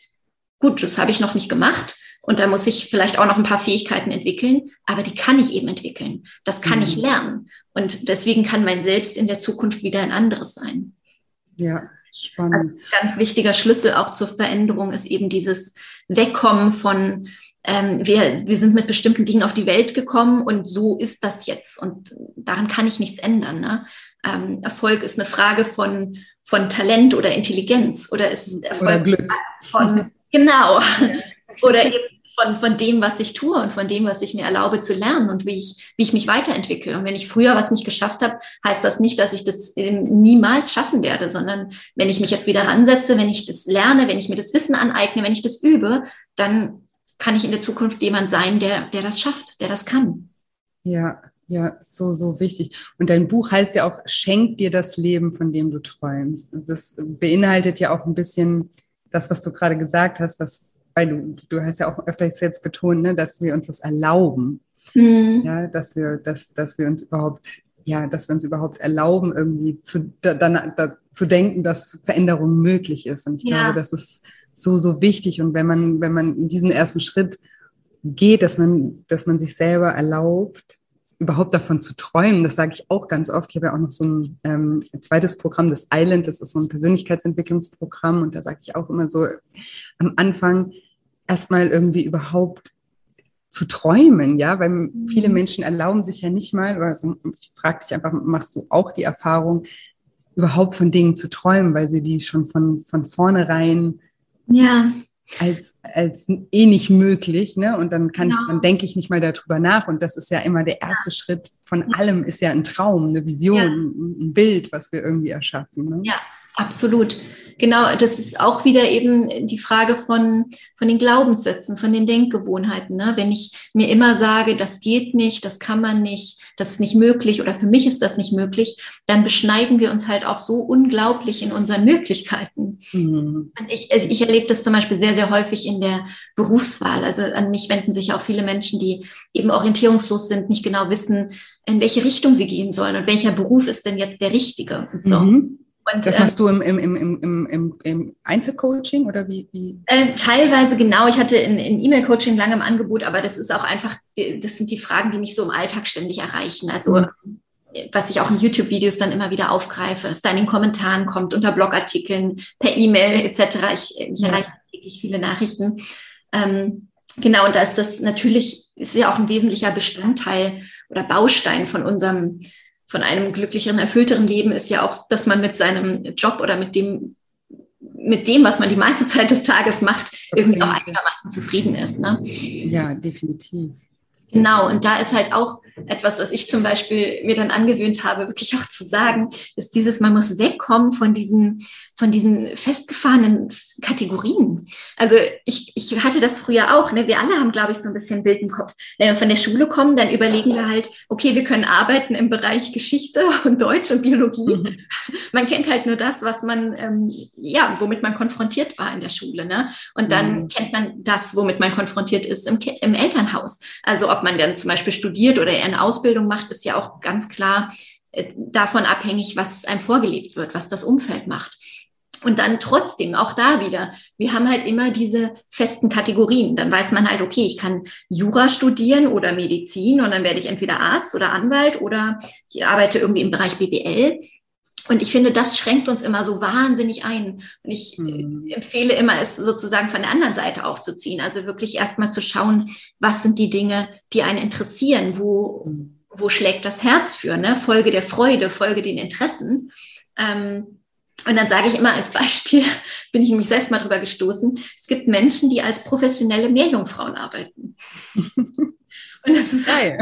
gut, das habe ich noch nicht gemacht. Und da muss ich vielleicht auch noch ein paar Fähigkeiten entwickeln, aber die kann ich eben entwickeln. Das kann mhm. ich lernen. Und deswegen kann mein Selbst in der Zukunft wieder ein anderes sein. Ja, Spannend. Also ganz wichtiger Schlüssel auch zur Veränderung ist eben dieses Wegkommen von, ähm, wir, wir sind mit bestimmten Dingen auf die Welt gekommen und so ist das jetzt und daran kann ich nichts ändern. Ne? Ähm, Erfolg ist eine Frage von, von Talent oder Intelligenz oder ist Erfolg oder Glück. von, genau, oder eben von, von dem, was ich tue und von dem, was ich mir erlaube zu lernen und wie ich, wie ich mich weiterentwickle. Und wenn ich früher was nicht geschafft habe, heißt das nicht, dass ich das niemals schaffen werde, sondern wenn ich mich jetzt wieder ransetze, wenn ich das lerne, wenn ich mir das Wissen aneigne, wenn ich das übe, dann kann ich in der Zukunft jemand sein, der, der das schafft, der das kann. Ja, ja, so, so wichtig. Und dein Buch heißt ja auch, schenk dir das Leben, von dem du träumst. Das beinhaltet ja auch ein bisschen das, was du gerade gesagt hast, dass weil du, du hast ja auch öfters jetzt betont, ne, dass wir uns das erlauben. Mhm. Ja, dass wir, dass, dass wir uns überhaupt, ja, dass wir uns überhaupt erlauben, irgendwie zu, da, da, zu denken, dass Veränderung möglich ist. Und ich ja. glaube, das ist so, so wichtig. Und wenn man, wenn man in diesen ersten Schritt geht, dass man, dass man sich selber erlaubt, überhaupt davon zu träumen, das sage ich auch ganz oft. Ich habe ja auch noch so ein ähm, zweites Programm, das Island, das ist so ein Persönlichkeitsentwicklungsprogramm und da sage ich auch immer so am Anfang erstmal irgendwie überhaupt zu träumen, ja, weil viele mhm. Menschen erlauben sich ja nicht mal, also ich frage dich einfach, machst du auch die Erfahrung, überhaupt von Dingen zu träumen, weil sie die schon von, von vornherein ja als, als eh nicht möglich, ne? Und dann kann genau. ich, dann denke ich nicht mal darüber nach. Und das ist ja immer der erste ja. Schritt von allem, ist ja ein Traum, eine Vision, ja. ein Bild, was wir irgendwie erschaffen. Ne? Ja, absolut. Genau, das ist auch wieder eben die Frage von, von den Glaubenssätzen, von den Denkgewohnheiten. Ne? Wenn ich mir immer sage, das geht nicht, das kann man nicht, das ist nicht möglich oder für mich ist das nicht möglich, dann beschneiden wir uns halt auch so unglaublich in unseren Möglichkeiten. Mhm. Ich, also ich erlebe das zum Beispiel sehr, sehr häufig in der Berufswahl. Also an mich wenden sich auch viele Menschen, die eben orientierungslos sind, nicht genau wissen, in welche Richtung sie gehen sollen und welcher Beruf ist denn jetzt der richtige. Und so. Mhm. Und, das machst ähm, du im, im, im, im, im Einzelcoaching oder wie? wie? Äh, teilweise genau. Ich hatte in, in E-Mail-Coaching lange im Angebot, aber das ist auch einfach, das sind die Fragen, die mich so im Alltag ständig erreichen. Also mhm. was ich auch in YouTube-Videos dann immer wieder aufgreife, es dann in den Kommentaren kommt, unter Blogartikeln, per E-Mail etc. Ich, ich ja. erreiche täglich viele Nachrichten. Ähm, genau, und da ist das natürlich, ist ja auch ein wesentlicher Bestandteil oder Baustein von unserem von einem glücklicheren, erfüllteren Leben ist ja auch, dass man mit seinem Job oder mit dem, mit dem, was man die meiste Zeit des Tages macht, irgendwie auch einigermaßen zufrieden ist. Ne? Ja, definitiv. Genau, und da ist halt auch etwas, was ich zum Beispiel mir dann angewöhnt habe, wirklich auch zu sagen, ist dieses, man muss wegkommen von diesen, von diesen festgefahrenen Kategorien. Also ich, ich hatte das früher auch, ne? wir alle haben, glaube ich, so ein bisschen Bild im Kopf. Wenn wir von der Schule kommen, dann überlegen wir halt, okay, wir können arbeiten im Bereich Geschichte und Deutsch und Biologie. Mhm. Man kennt halt nur das, was man, ähm, ja, womit man konfrontiert war in der Schule. Ne? Und dann mhm. kennt man das, womit man konfrontiert ist im, im Elternhaus. Also ob man dann zum Beispiel studiert oder eher eine Ausbildung macht, ist ja auch ganz klar äh, davon abhängig, was einem vorgelegt wird, was das Umfeld macht. Und dann trotzdem, auch da wieder, wir haben halt immer diese festen Kategorien. Dann weiß man halt, okay, ich kann Jura studieren oder Medizin und dann werde ich entweder Arzt oder Anwalt oder ich arbeite irgendwie im Bereich BWL. Und ich finde, das schränkt uns immer so wahnsinnig ein. Und ich mhm. empfehle immer, es sozusagen von der anderen Seite aufzuziehen. Also wirklich erstmal zu schauen, was sind die Dinge, die einen interessieren? Wo, wo schlägt das Herz für? Ne? Folge der Freude, folge den Interessen. Ähm, Und dann sage ich immer als Beispiel, bin ich nämlich selbst mal drüber gestoßen, es gibt Menschen, die als professionelle Meerjungfrauen arbeiten. Und das ist Geil.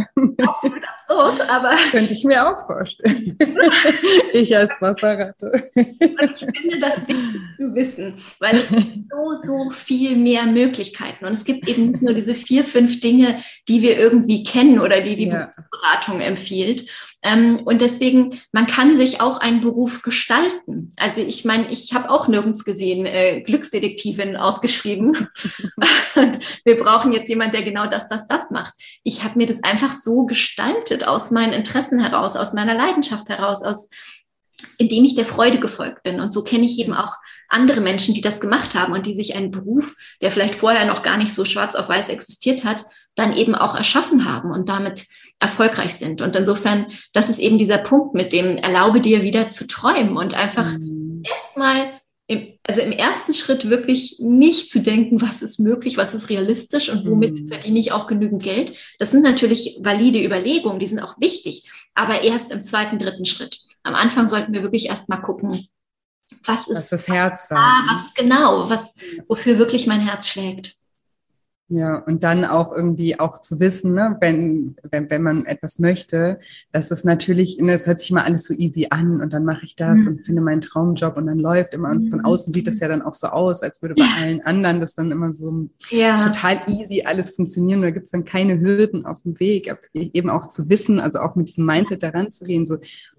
absolut absurd, aber. Das könnte ich mir auch vorstellen. ich als Wasserratte. Und ich finde das wichtig zu wissen, weil es gibt so, so viel mehr Möglichkeiten. Und es gibt eben nicht nur diese vier, fünf Dinge, die wir irgendwie kennen oder die die ja. Beratung empfiehlt. Ähm, und deswegen, man kann sich auch einen Beruf gestalten. Also ich meine, ich habe auch nirgends gesehen, äh, Glücksdetektivin ausgeschrieben. und wir brauchen jetzt jemanden, der genau das, das, das macht. Ich habe mir das einfach so gestaltet, aus meinen Interessen heraus, aus meiner Leidenschaft heraus, aus indem ich der Freude gefolgt bin. Und so kenne ich eben auch andere Menschen, die das gemacht haben und die sich einen Beruf, der vielleicht vorher noch gar nicht so schwarz auf weiß existiert hat, dann eben auch erschaffen haben und damit erfolgreich sind. Und insofern, das ist eben dieser Punkt mit dem, erlaube dir wieder zu träumen und einfach mhm. erstmal im, also im ersten Schritt wirklich nicht zu denken, was ist möglich, was ist realistisch und womit mhm. verdiene ich auch genügend Geld. Das sind natürlich valide Überlegungen, die sind auch wichtig, aber erst im zweiten, dritten Schritt. Am Anfang sollten wir wirklich erstmal gucken, was ist was das Herz ah, was genau, was wofür wirklich mein Herz schlägt. Ja, und dann auch irgendwie auch zu wissen, ne, wenn, wenn, wenn man etwas möchte, dass es natürlich, ne, es hört sich immer alles so easy an und dann mache ich das mhm. und finde meinen Traumjob und dann läuft immer. Und von mhm. außen sieht das ja dann auch so aus, als würde bei ja. allen anderen das dann immer so ja. total easy alles funktionieren. Und da gibt es dann keine Hürden auf dem Weg. Eben auch zu wissen, also auch mit diesem Mindset daran zu gehen, so,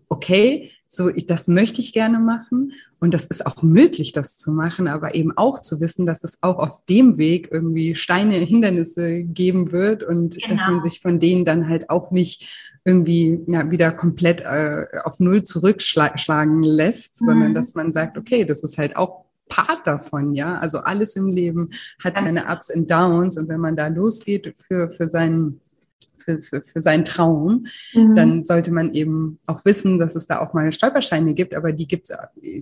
okay, so, ich, das möchte ich gerne machen und das ist auch möglich, das zu machen, aber eben auch zu wissen, dass es auch auf dem Weg irgendwie Steine, Hindernisse geben wird und genau. dass man genau. sich von denen dann halt auch nicht irgendwie ja, wieder komplett äh, auf Null zurückschlagen lässt, mhm. sondern dass man sagt, okay, das ist halt auch Part davon, ja. Also alles im Leben hat seine Ups und Downs und wenn man da losgeht für, für seinen für, für, für seinen Traum, mhm. dann sollte man eben auch wissen, dass es da auch mal Stolpersteine gibt, aber die gibt es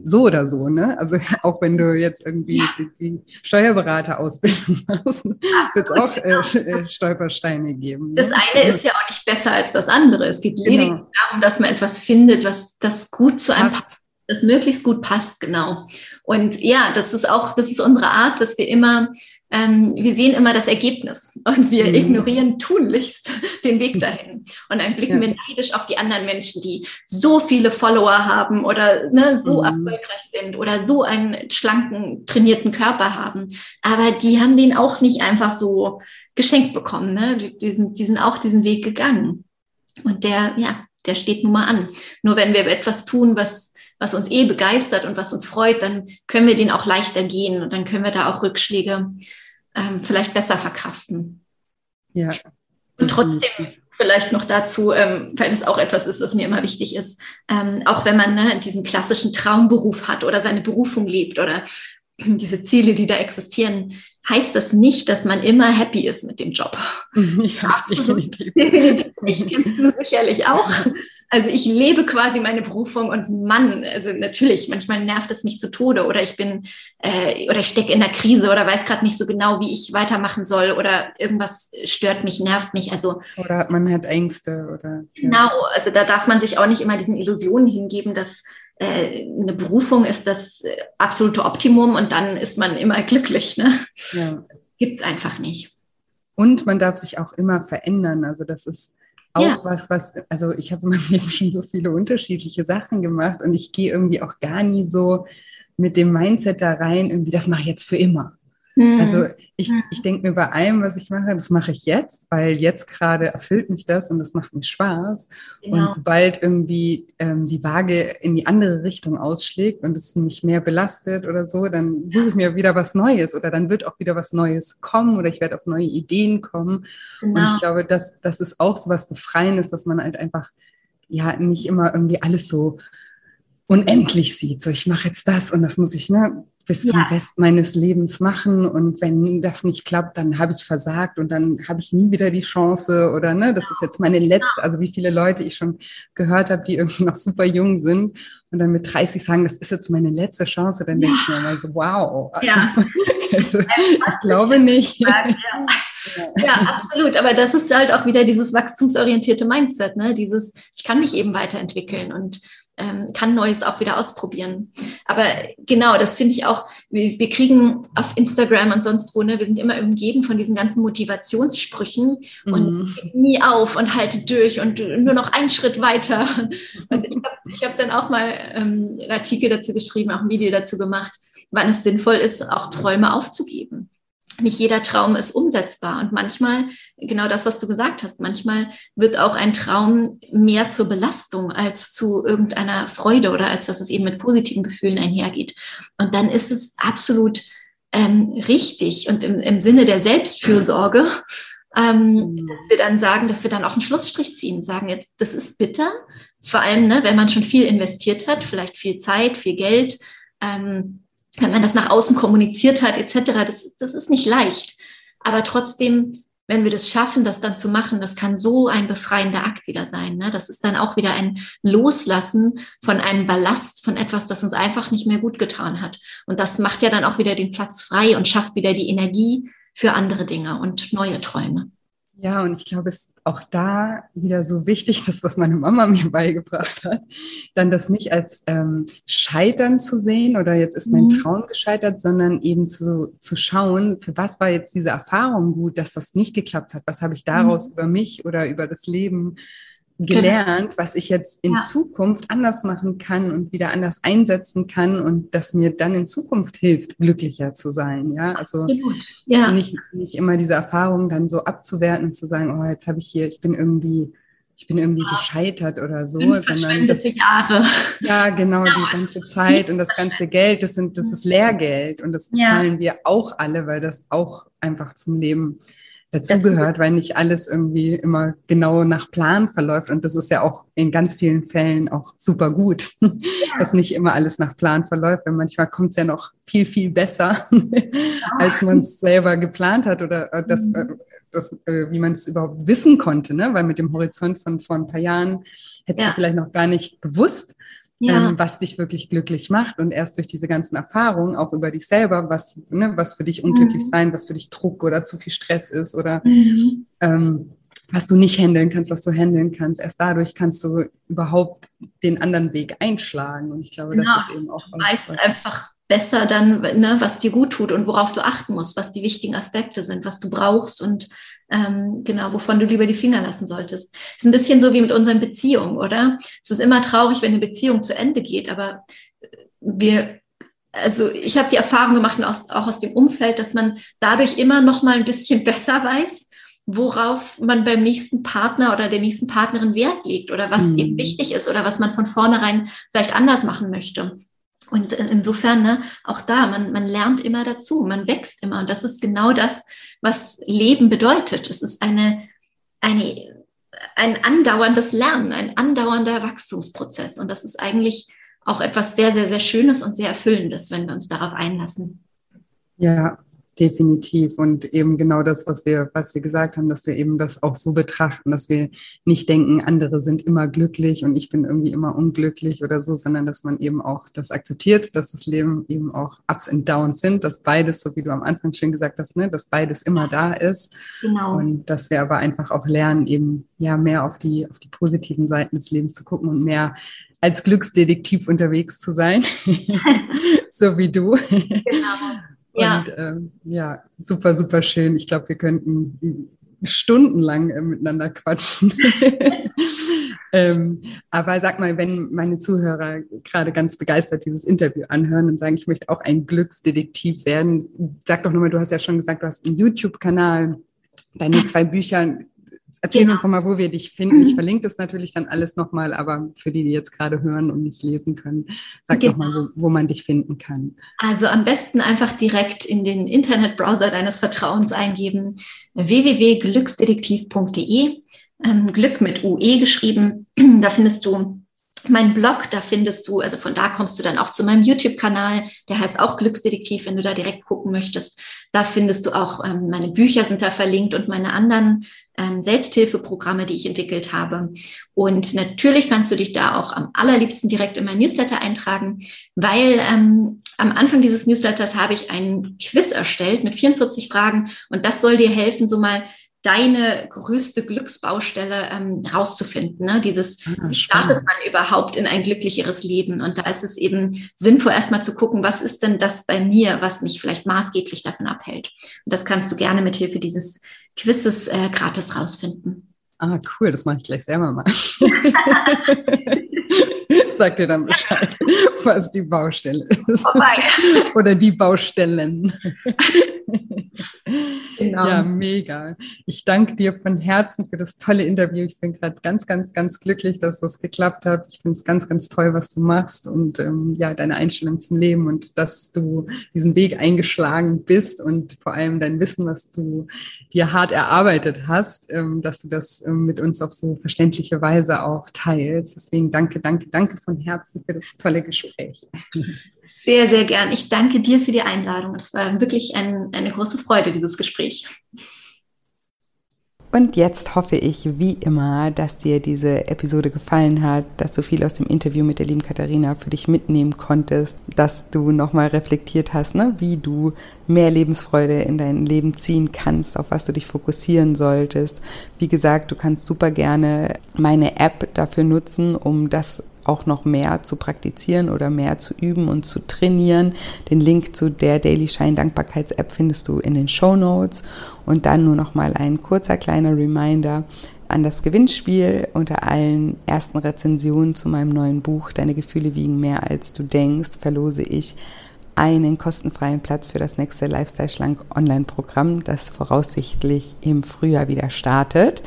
so oder so. Ne? Also auch wenn du jetzt irgendwie ja. die, die Steuerberaterausbildung machst, wird es auch äh, äh, Stolpersteine geben. Ne? Das eine ist ja auch nicht besser als das andere. Es geht genau. lediglich darum, dass man etwas findet, was das gut zu einem passt das möglichst gut passt, genau. Und ja, das ist auch, das ist unsere Art, dass wir immer, ähm, wir sehen immer das Ergebnis und wir mhm. ignorieren tunlichst den Weg dahin. Und dann blicken ja. wir neidisch auf die anderen Menschen, die so viele Follower haben oder ne, so mhm. erfolgreich sind oder so einen schlanken, trainierten Körper haben. Aber die haben den auch nicht einfach so geschenkt bekommen. Ne? Die, die, sind, die sind auch diesen Weg gegangen. Und der, ja, der steht nun mal an. Nur wenn wir etwas tun, was was uns eh begeistert und was uns freut, dann können wir den auch leichter gehen und dann können wir da auch Rückschläge ähm, vielleicht besser verkraften. Ja. Und trotzdem vielleicht noch dazu, ähm, weil das auch etwas ist, was mir immer wichtig ist, ähm, auch wenn man ne, diesen klassischen Traumberuf hat oder seine Berufung lebt oder diese Ziele, die da existieren, heißt das nicht, dass man immer happy ist mit dem Job. Ja, Absolut. Definitiv. Ich kennst du sicherlich auch. Also ich lebe quasi meine Berufung und Mann, also natürlich, manchmal nervt es mich zu Tode oder ich bin äh, oder ich stecke in der Krise oder weiß gerade nicht so genau, wie ich weitermachen soll oder irgendwas stört mich, nervt mich. Also oder man hat Ängste oder ja. genau. Also da darf man sich auch nicht immer diesen Illusionen hingeben, dass äh, eine Berufung ist das absolute Optimum und dann ist man immer glücklich. Ne? Ja. Gibt es einfach nicht. Und man darf sich auch immer verändern. Also das ist auch ja. was, was, also ich habe in meinem Leben schon so viele unterschiedliche Sachen gemacht und ich gehe irgendwie auch gar nie so mit dem Mindset da rein, irgendwie, das mache ich jetzt für immer. Mhm. Also ich, mhm. ich denke mir bei allem, was ich mache, das mache ich jetzt, weil jetzt gerade erfüllt mich das und das macht mir Spaß. Genau. Und sobald irgendwie ähm, die Waage in die andere Richtung ausschlägt und es mich mehr belastet oder so, dann suche ich mir wieder was Neues oder dann wird auch wieder was Neues kommen oder ich werde auf neue Ideen kommen. Genau. Und ich glaube, dass das ist auch so was Befreiendes, dass man halt einfach ja nicht immer irgendwie alles so unendlich sieht. So, ich mache jetzt das und das muss ich, ne? Bis ja. zum Rest meines Lebens machen. Und wenn das nicht klappt, dann habe ich versagt und dann habe ich nie wieder die Chance oder ne, das ist jetzt meine letzte, also wie viele Leute ich schon gehört habe, die irgendwie noch super jung sind und dann mit 30 sagen, das ist jetzt meine letzte Chance, dann denke ich mir mal so, wow. Ja. Also, ich glaube nicht. Ja. ja, absolut. Aber das ist halt auch wieder dieses wachstumsorientierte Mindset, ne? Dieses, ich kann mich eben weiterentwickeln und ähm, kann Neues auch wieder ausprobieren. Aber genau, das finde ich auch, wir, wir, kriegen auf Instagram und sonst wo, ne, wir sind immer umgeben von diesen ganzen Motivationssprüchen mm. und nie auf und halte durch und nur noch einen Schritt weiter. Und ich habe ich hab dann auch mal ähm, einen Artikel dazu geschrieben, auch ein Video dazu gemacht, wann es sinnvoll ist, auch Träume aufzugeben nicht jeder Traum ist umsetzbar. Und manchmal, genau das, was du gesagt hast, manchmal wird auch ein Traum mehr zur Belastung als zu irgendeiner Freude oder als dass es eben mit positiven Gefühlen einhergeht. Und dann ist es absolut ähm, richtig und im, im Sinne der Selbstfürsorge, ähm, mhm. dass wir dann sagen, dass wir dann auch einen Schlussstrich ziehen, sagen jetzt, das ist bitter, vor allem, ne, wenn man schon viel investiert hat, vielleicht viel Zeit, viel Geld. Ähm, wenn man das nach außen kommuniziert hat, etc., das, das ist nicht leicht. Aber trotzdem, wenn wir das schaffen, das dann zu machen, das kann so ein befreiender Akt wieder sein. Ne? Das ist dann auch wieder ein Loslassen von einem Ballast, von etwas, das uns einfach nicht mehr gut getan hat. Und das macht ja dann auch wieder den Platz frei und schafft wieder die Energie für andere Dinge und neue Träume. Ja, und ich glaube, es ist auch da wieder so wichtig, das, was meine Mama mir beigebracht hat, dann das nicht als ähm, Scheitern zu sehen oder jetzt ist mein mhm. Traum gescheitert, sondern eben zu, zu schauen, für was war jetzt diese Erfahrung gut, dass das nicht geklappt hat, was habe ich daraus mhm. über mich oder über das Leben Genau. gelernt, was ich jetzt in ja. Zukunft anders machen kann und wieder anders einsetzen kann und das mir dann in Zukunft hilft, glücklicher zu sein. Ja, also ja. Nicht, nicht immer diese Erfahrung dann so abzuwerten und zu sagen, oh, jetzt habe ich hier, ich bin irgendwie ich bin irgendwie ja. gescheitert oder so, sondern das, Jahre. Ja, genau, ja, die ganze Zeit und das ganze Geld, das sind, das ist Lehrgeld und das bezahlen ja. wir auch alle, weil das auch einfach zum Leben dazugehört, weil nicht alles irgendwie immer genau nach Plan verläuft. Und das ist ja auch in ganz vielen Fällen auch super gut, ja. dass nicht immer alles nach Plan verläuft. Weil manchmal kommt es ja noch viel, viel besser, ja. als man es selber geplant hat oder äh, das, mhm. Äh, das, äh, wie man es überhaupt wissen konnte. Ne? Weil mit dem Horizont von vor ein paar Jahren hättest ja. du vielleicht noch gar nicht gewusst, ja. ähm, was dich wirklich glücklich macht. Und erst durch diese ganzen Erfahrungen, auch über dich selber, was, ne, was für dich unglücklich mhm. sein, was für dich Druck oder zu viel Stress ist oder mhm. ähm, was du nicht handeln kannst, was du handeln kannst. Erst dadurch kannst du überhaupt den anderen Weg einschlagen. Und ich glaube, genau. das ist eben auch. Du weißt einfach, besser dann, ne, was dir gut tut und worauf du achten musst, was die wichtigen Aspekte sind, was du brauchst und ähm, genau, wovon du lieber die Finger lassen solltest. Ist ein bisschen so wie mit unseren Beziehungen, oder? Es ist immer traurig, wenn eine Beziehung zu Ende geht, aber wir also ich habe die Erfahrung gemacht, aus, auch aus dem Umfeld, dass man dadurch immer noch mal ein bisschen besser weiß, worauf man beim nächsten Partner oder der nächsten Partnerin Wert legt oder was mhm. eben wichtig ist oder was man von vornherein vielleicht anders machen möchte. Und insofern, ne, auch da, man, man lernt immer dazu, man wächst immer. Und das ist genau das, was Leben bedeutet. Es ist eine, eine, ein andauerndes Lernen, ein andauernder Wachstumsprozess. Und das ist eigentlich auch etwas sehr, sehr, sehr Schönes und sehr Erfüllendes, wenn wir uns darauf einlassen. Ja, Definitiv. Und eben genau das, was wir, was wir gesagt haben, dass wir eben das auch so betrachten, dass wir nicht denken, andere sind immer glücklich und ich bin irgendwie immer unglücklich oder so, sondern dass man eben auch das akzeptiert, dass das Leben eben auch Ups und Downs sind, dass beides, so wie du am Anfang schön gesagt hast, ne, dass beides immer da ist. Genau. Und dass wir aber einfach auch lernen, eben ja mehr auf die, auf die positiven Seiten des Lebens zu gucken und mehr als Glücksdetektiv unterwegs zu sein, so wie du. Genau. Ja. Und ähm, ja, super, super schön. Ich glaube, wir könnten stundenlang äh, miteinander quatschen. ähm, aber sag mal, wenn meine Zuhörer gerade ganz begeistert dieses Interview anhören und sagen, ich möchte auch ein Glücksdetektiv werden, sag doch nochmal, du hast ja schon gesagt, du hast einen YouTube-Kanal, deine zwei Bücher Erzähl genau. uns nochmal, wo wir dich finden. Ich verlinke das natürlich dann alles nochmal, aber für die, die jetzt gerade hören und nicht lesen können, sag genau. nochmal, wo, wo man dich finden kann. Also am besten einfach direkt in den Internetbrowser deines Vertrauens eingeben, www.glücksdetektiv.de, ähm, Glück mit UE geschrieben. Da findest du mein Blog, da findest du, also von da kommst du dann auch zu meinem YouTube-Kanal, der heißt auch Glücksdetektiv, wenn du da direkt gucken möchtest. Da findest du auch, ähm, meine Bücher sind da verlinkt und meine anderen ähm, Selbsthilfeprogramme, die ich entwickelt habe. Und natürlich kannst du dich da auch am allerliebsten direkt in mein Newsletter eintragen, weil ähm, am Anfang dieses Newsletters habe ich einen Quiz erstellt mit 44 Fragen und das soll dir helfen, so mal deine größte Glücksbaustelle ähm, rauszufinden. Ne? Dieses, ah, wie startet man überhaupt in ein glücklicheres Leben? Und da ist es eben sinnvoll, erstmal zu gucken, was ist denn das bei mir, was mich vielleicht maßgeblich davon abhält. Und das kannst du gerne mit Hilfe dieses Quizzes äh, gratis rausfinden. Ah, cool, das mache ich gleich selber mal. Sag dir dann Bescheid, was die Baustelle ist. Vorbei. Oder die Baustellen. Genau. Ja, mega. Ich danke dir von Herzen für das tolle Interview. Ich bin gerade ganz, ganz, ganz glücklich, dass das geklappt hat. Ich finde es ganz, ganz toll, was du machst und ähm, ja, deine Einstellung zum Leben und dass du diesen Weg eingeschlagen bist und vor allem dein Wissen, was du dir hart erarbeitet hast, ähm, dass du das ähm, mit uns auf so verständliche Weise auch teilst. Deswegen danke, danke, danke von Herzen für das tolle Gespräch. Sehr, sehr gern. Ich danke dir für die Einladung. Es war wirklich ein, eine große Freude, dieses Gespräch. Und jetzt hoffe ich, wie immer, dass dir diese Episode gefallen hat, dass du viel aus dem Interview mit der lieben Katharina für dich mitnehmen konntest, dass du nochmal reflektiert hast, ne, wie du mehr Lebensfreude in dein Leben ziehen kannst, auf was du dich fokussieren solltest. Wie gesagt, du kannst super gerne meine App dafür nutzen, um das auch noch mehr zu praktizieren oder mehr zu üben und zu trainieren. Den Link zu der Daily Shine Dankbarkeits-App findest du in den Show Notes. Und dann nur noch mal ein kurzer kleiner Reminder an das Gewinnspiel unter allen ersten Rezensionen zu meinem neuen Buch Deine Gefühle wiegen mehr als du denkst, verlose ich einen kostenfreien Platz für das nächste Lifestyle Schlank Online-Programm, das voraussichtlich im Frühjahr wieder startet.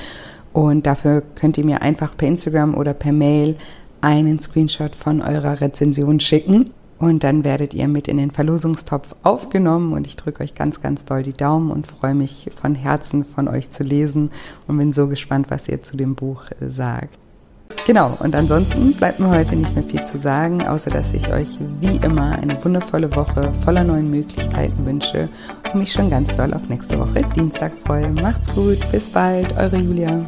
Und dafür könnt ihr mir einfach per Instagram oder per Mail einen Screenshot von eurer Rezension schicken. Und dann werdet ihr mit in den Verlosungstopf aufgenommen und ich drücke euch ganz, ganz doll die Daumen und freue mich von Herzen von euch zu lesen und bin so gespannt, was ihr zu dem Buch sagt. Genau, und ansonsten bleibt mir heute nicht mehr viel zu sagen, außer dass ich euch wie immer eine wundervolle Woche voller neuen Möglichkeiten wünsche und mich schon ganz doll auf nächste Woche Dienstag freue. Macht's gut, bis bald, eure Julia.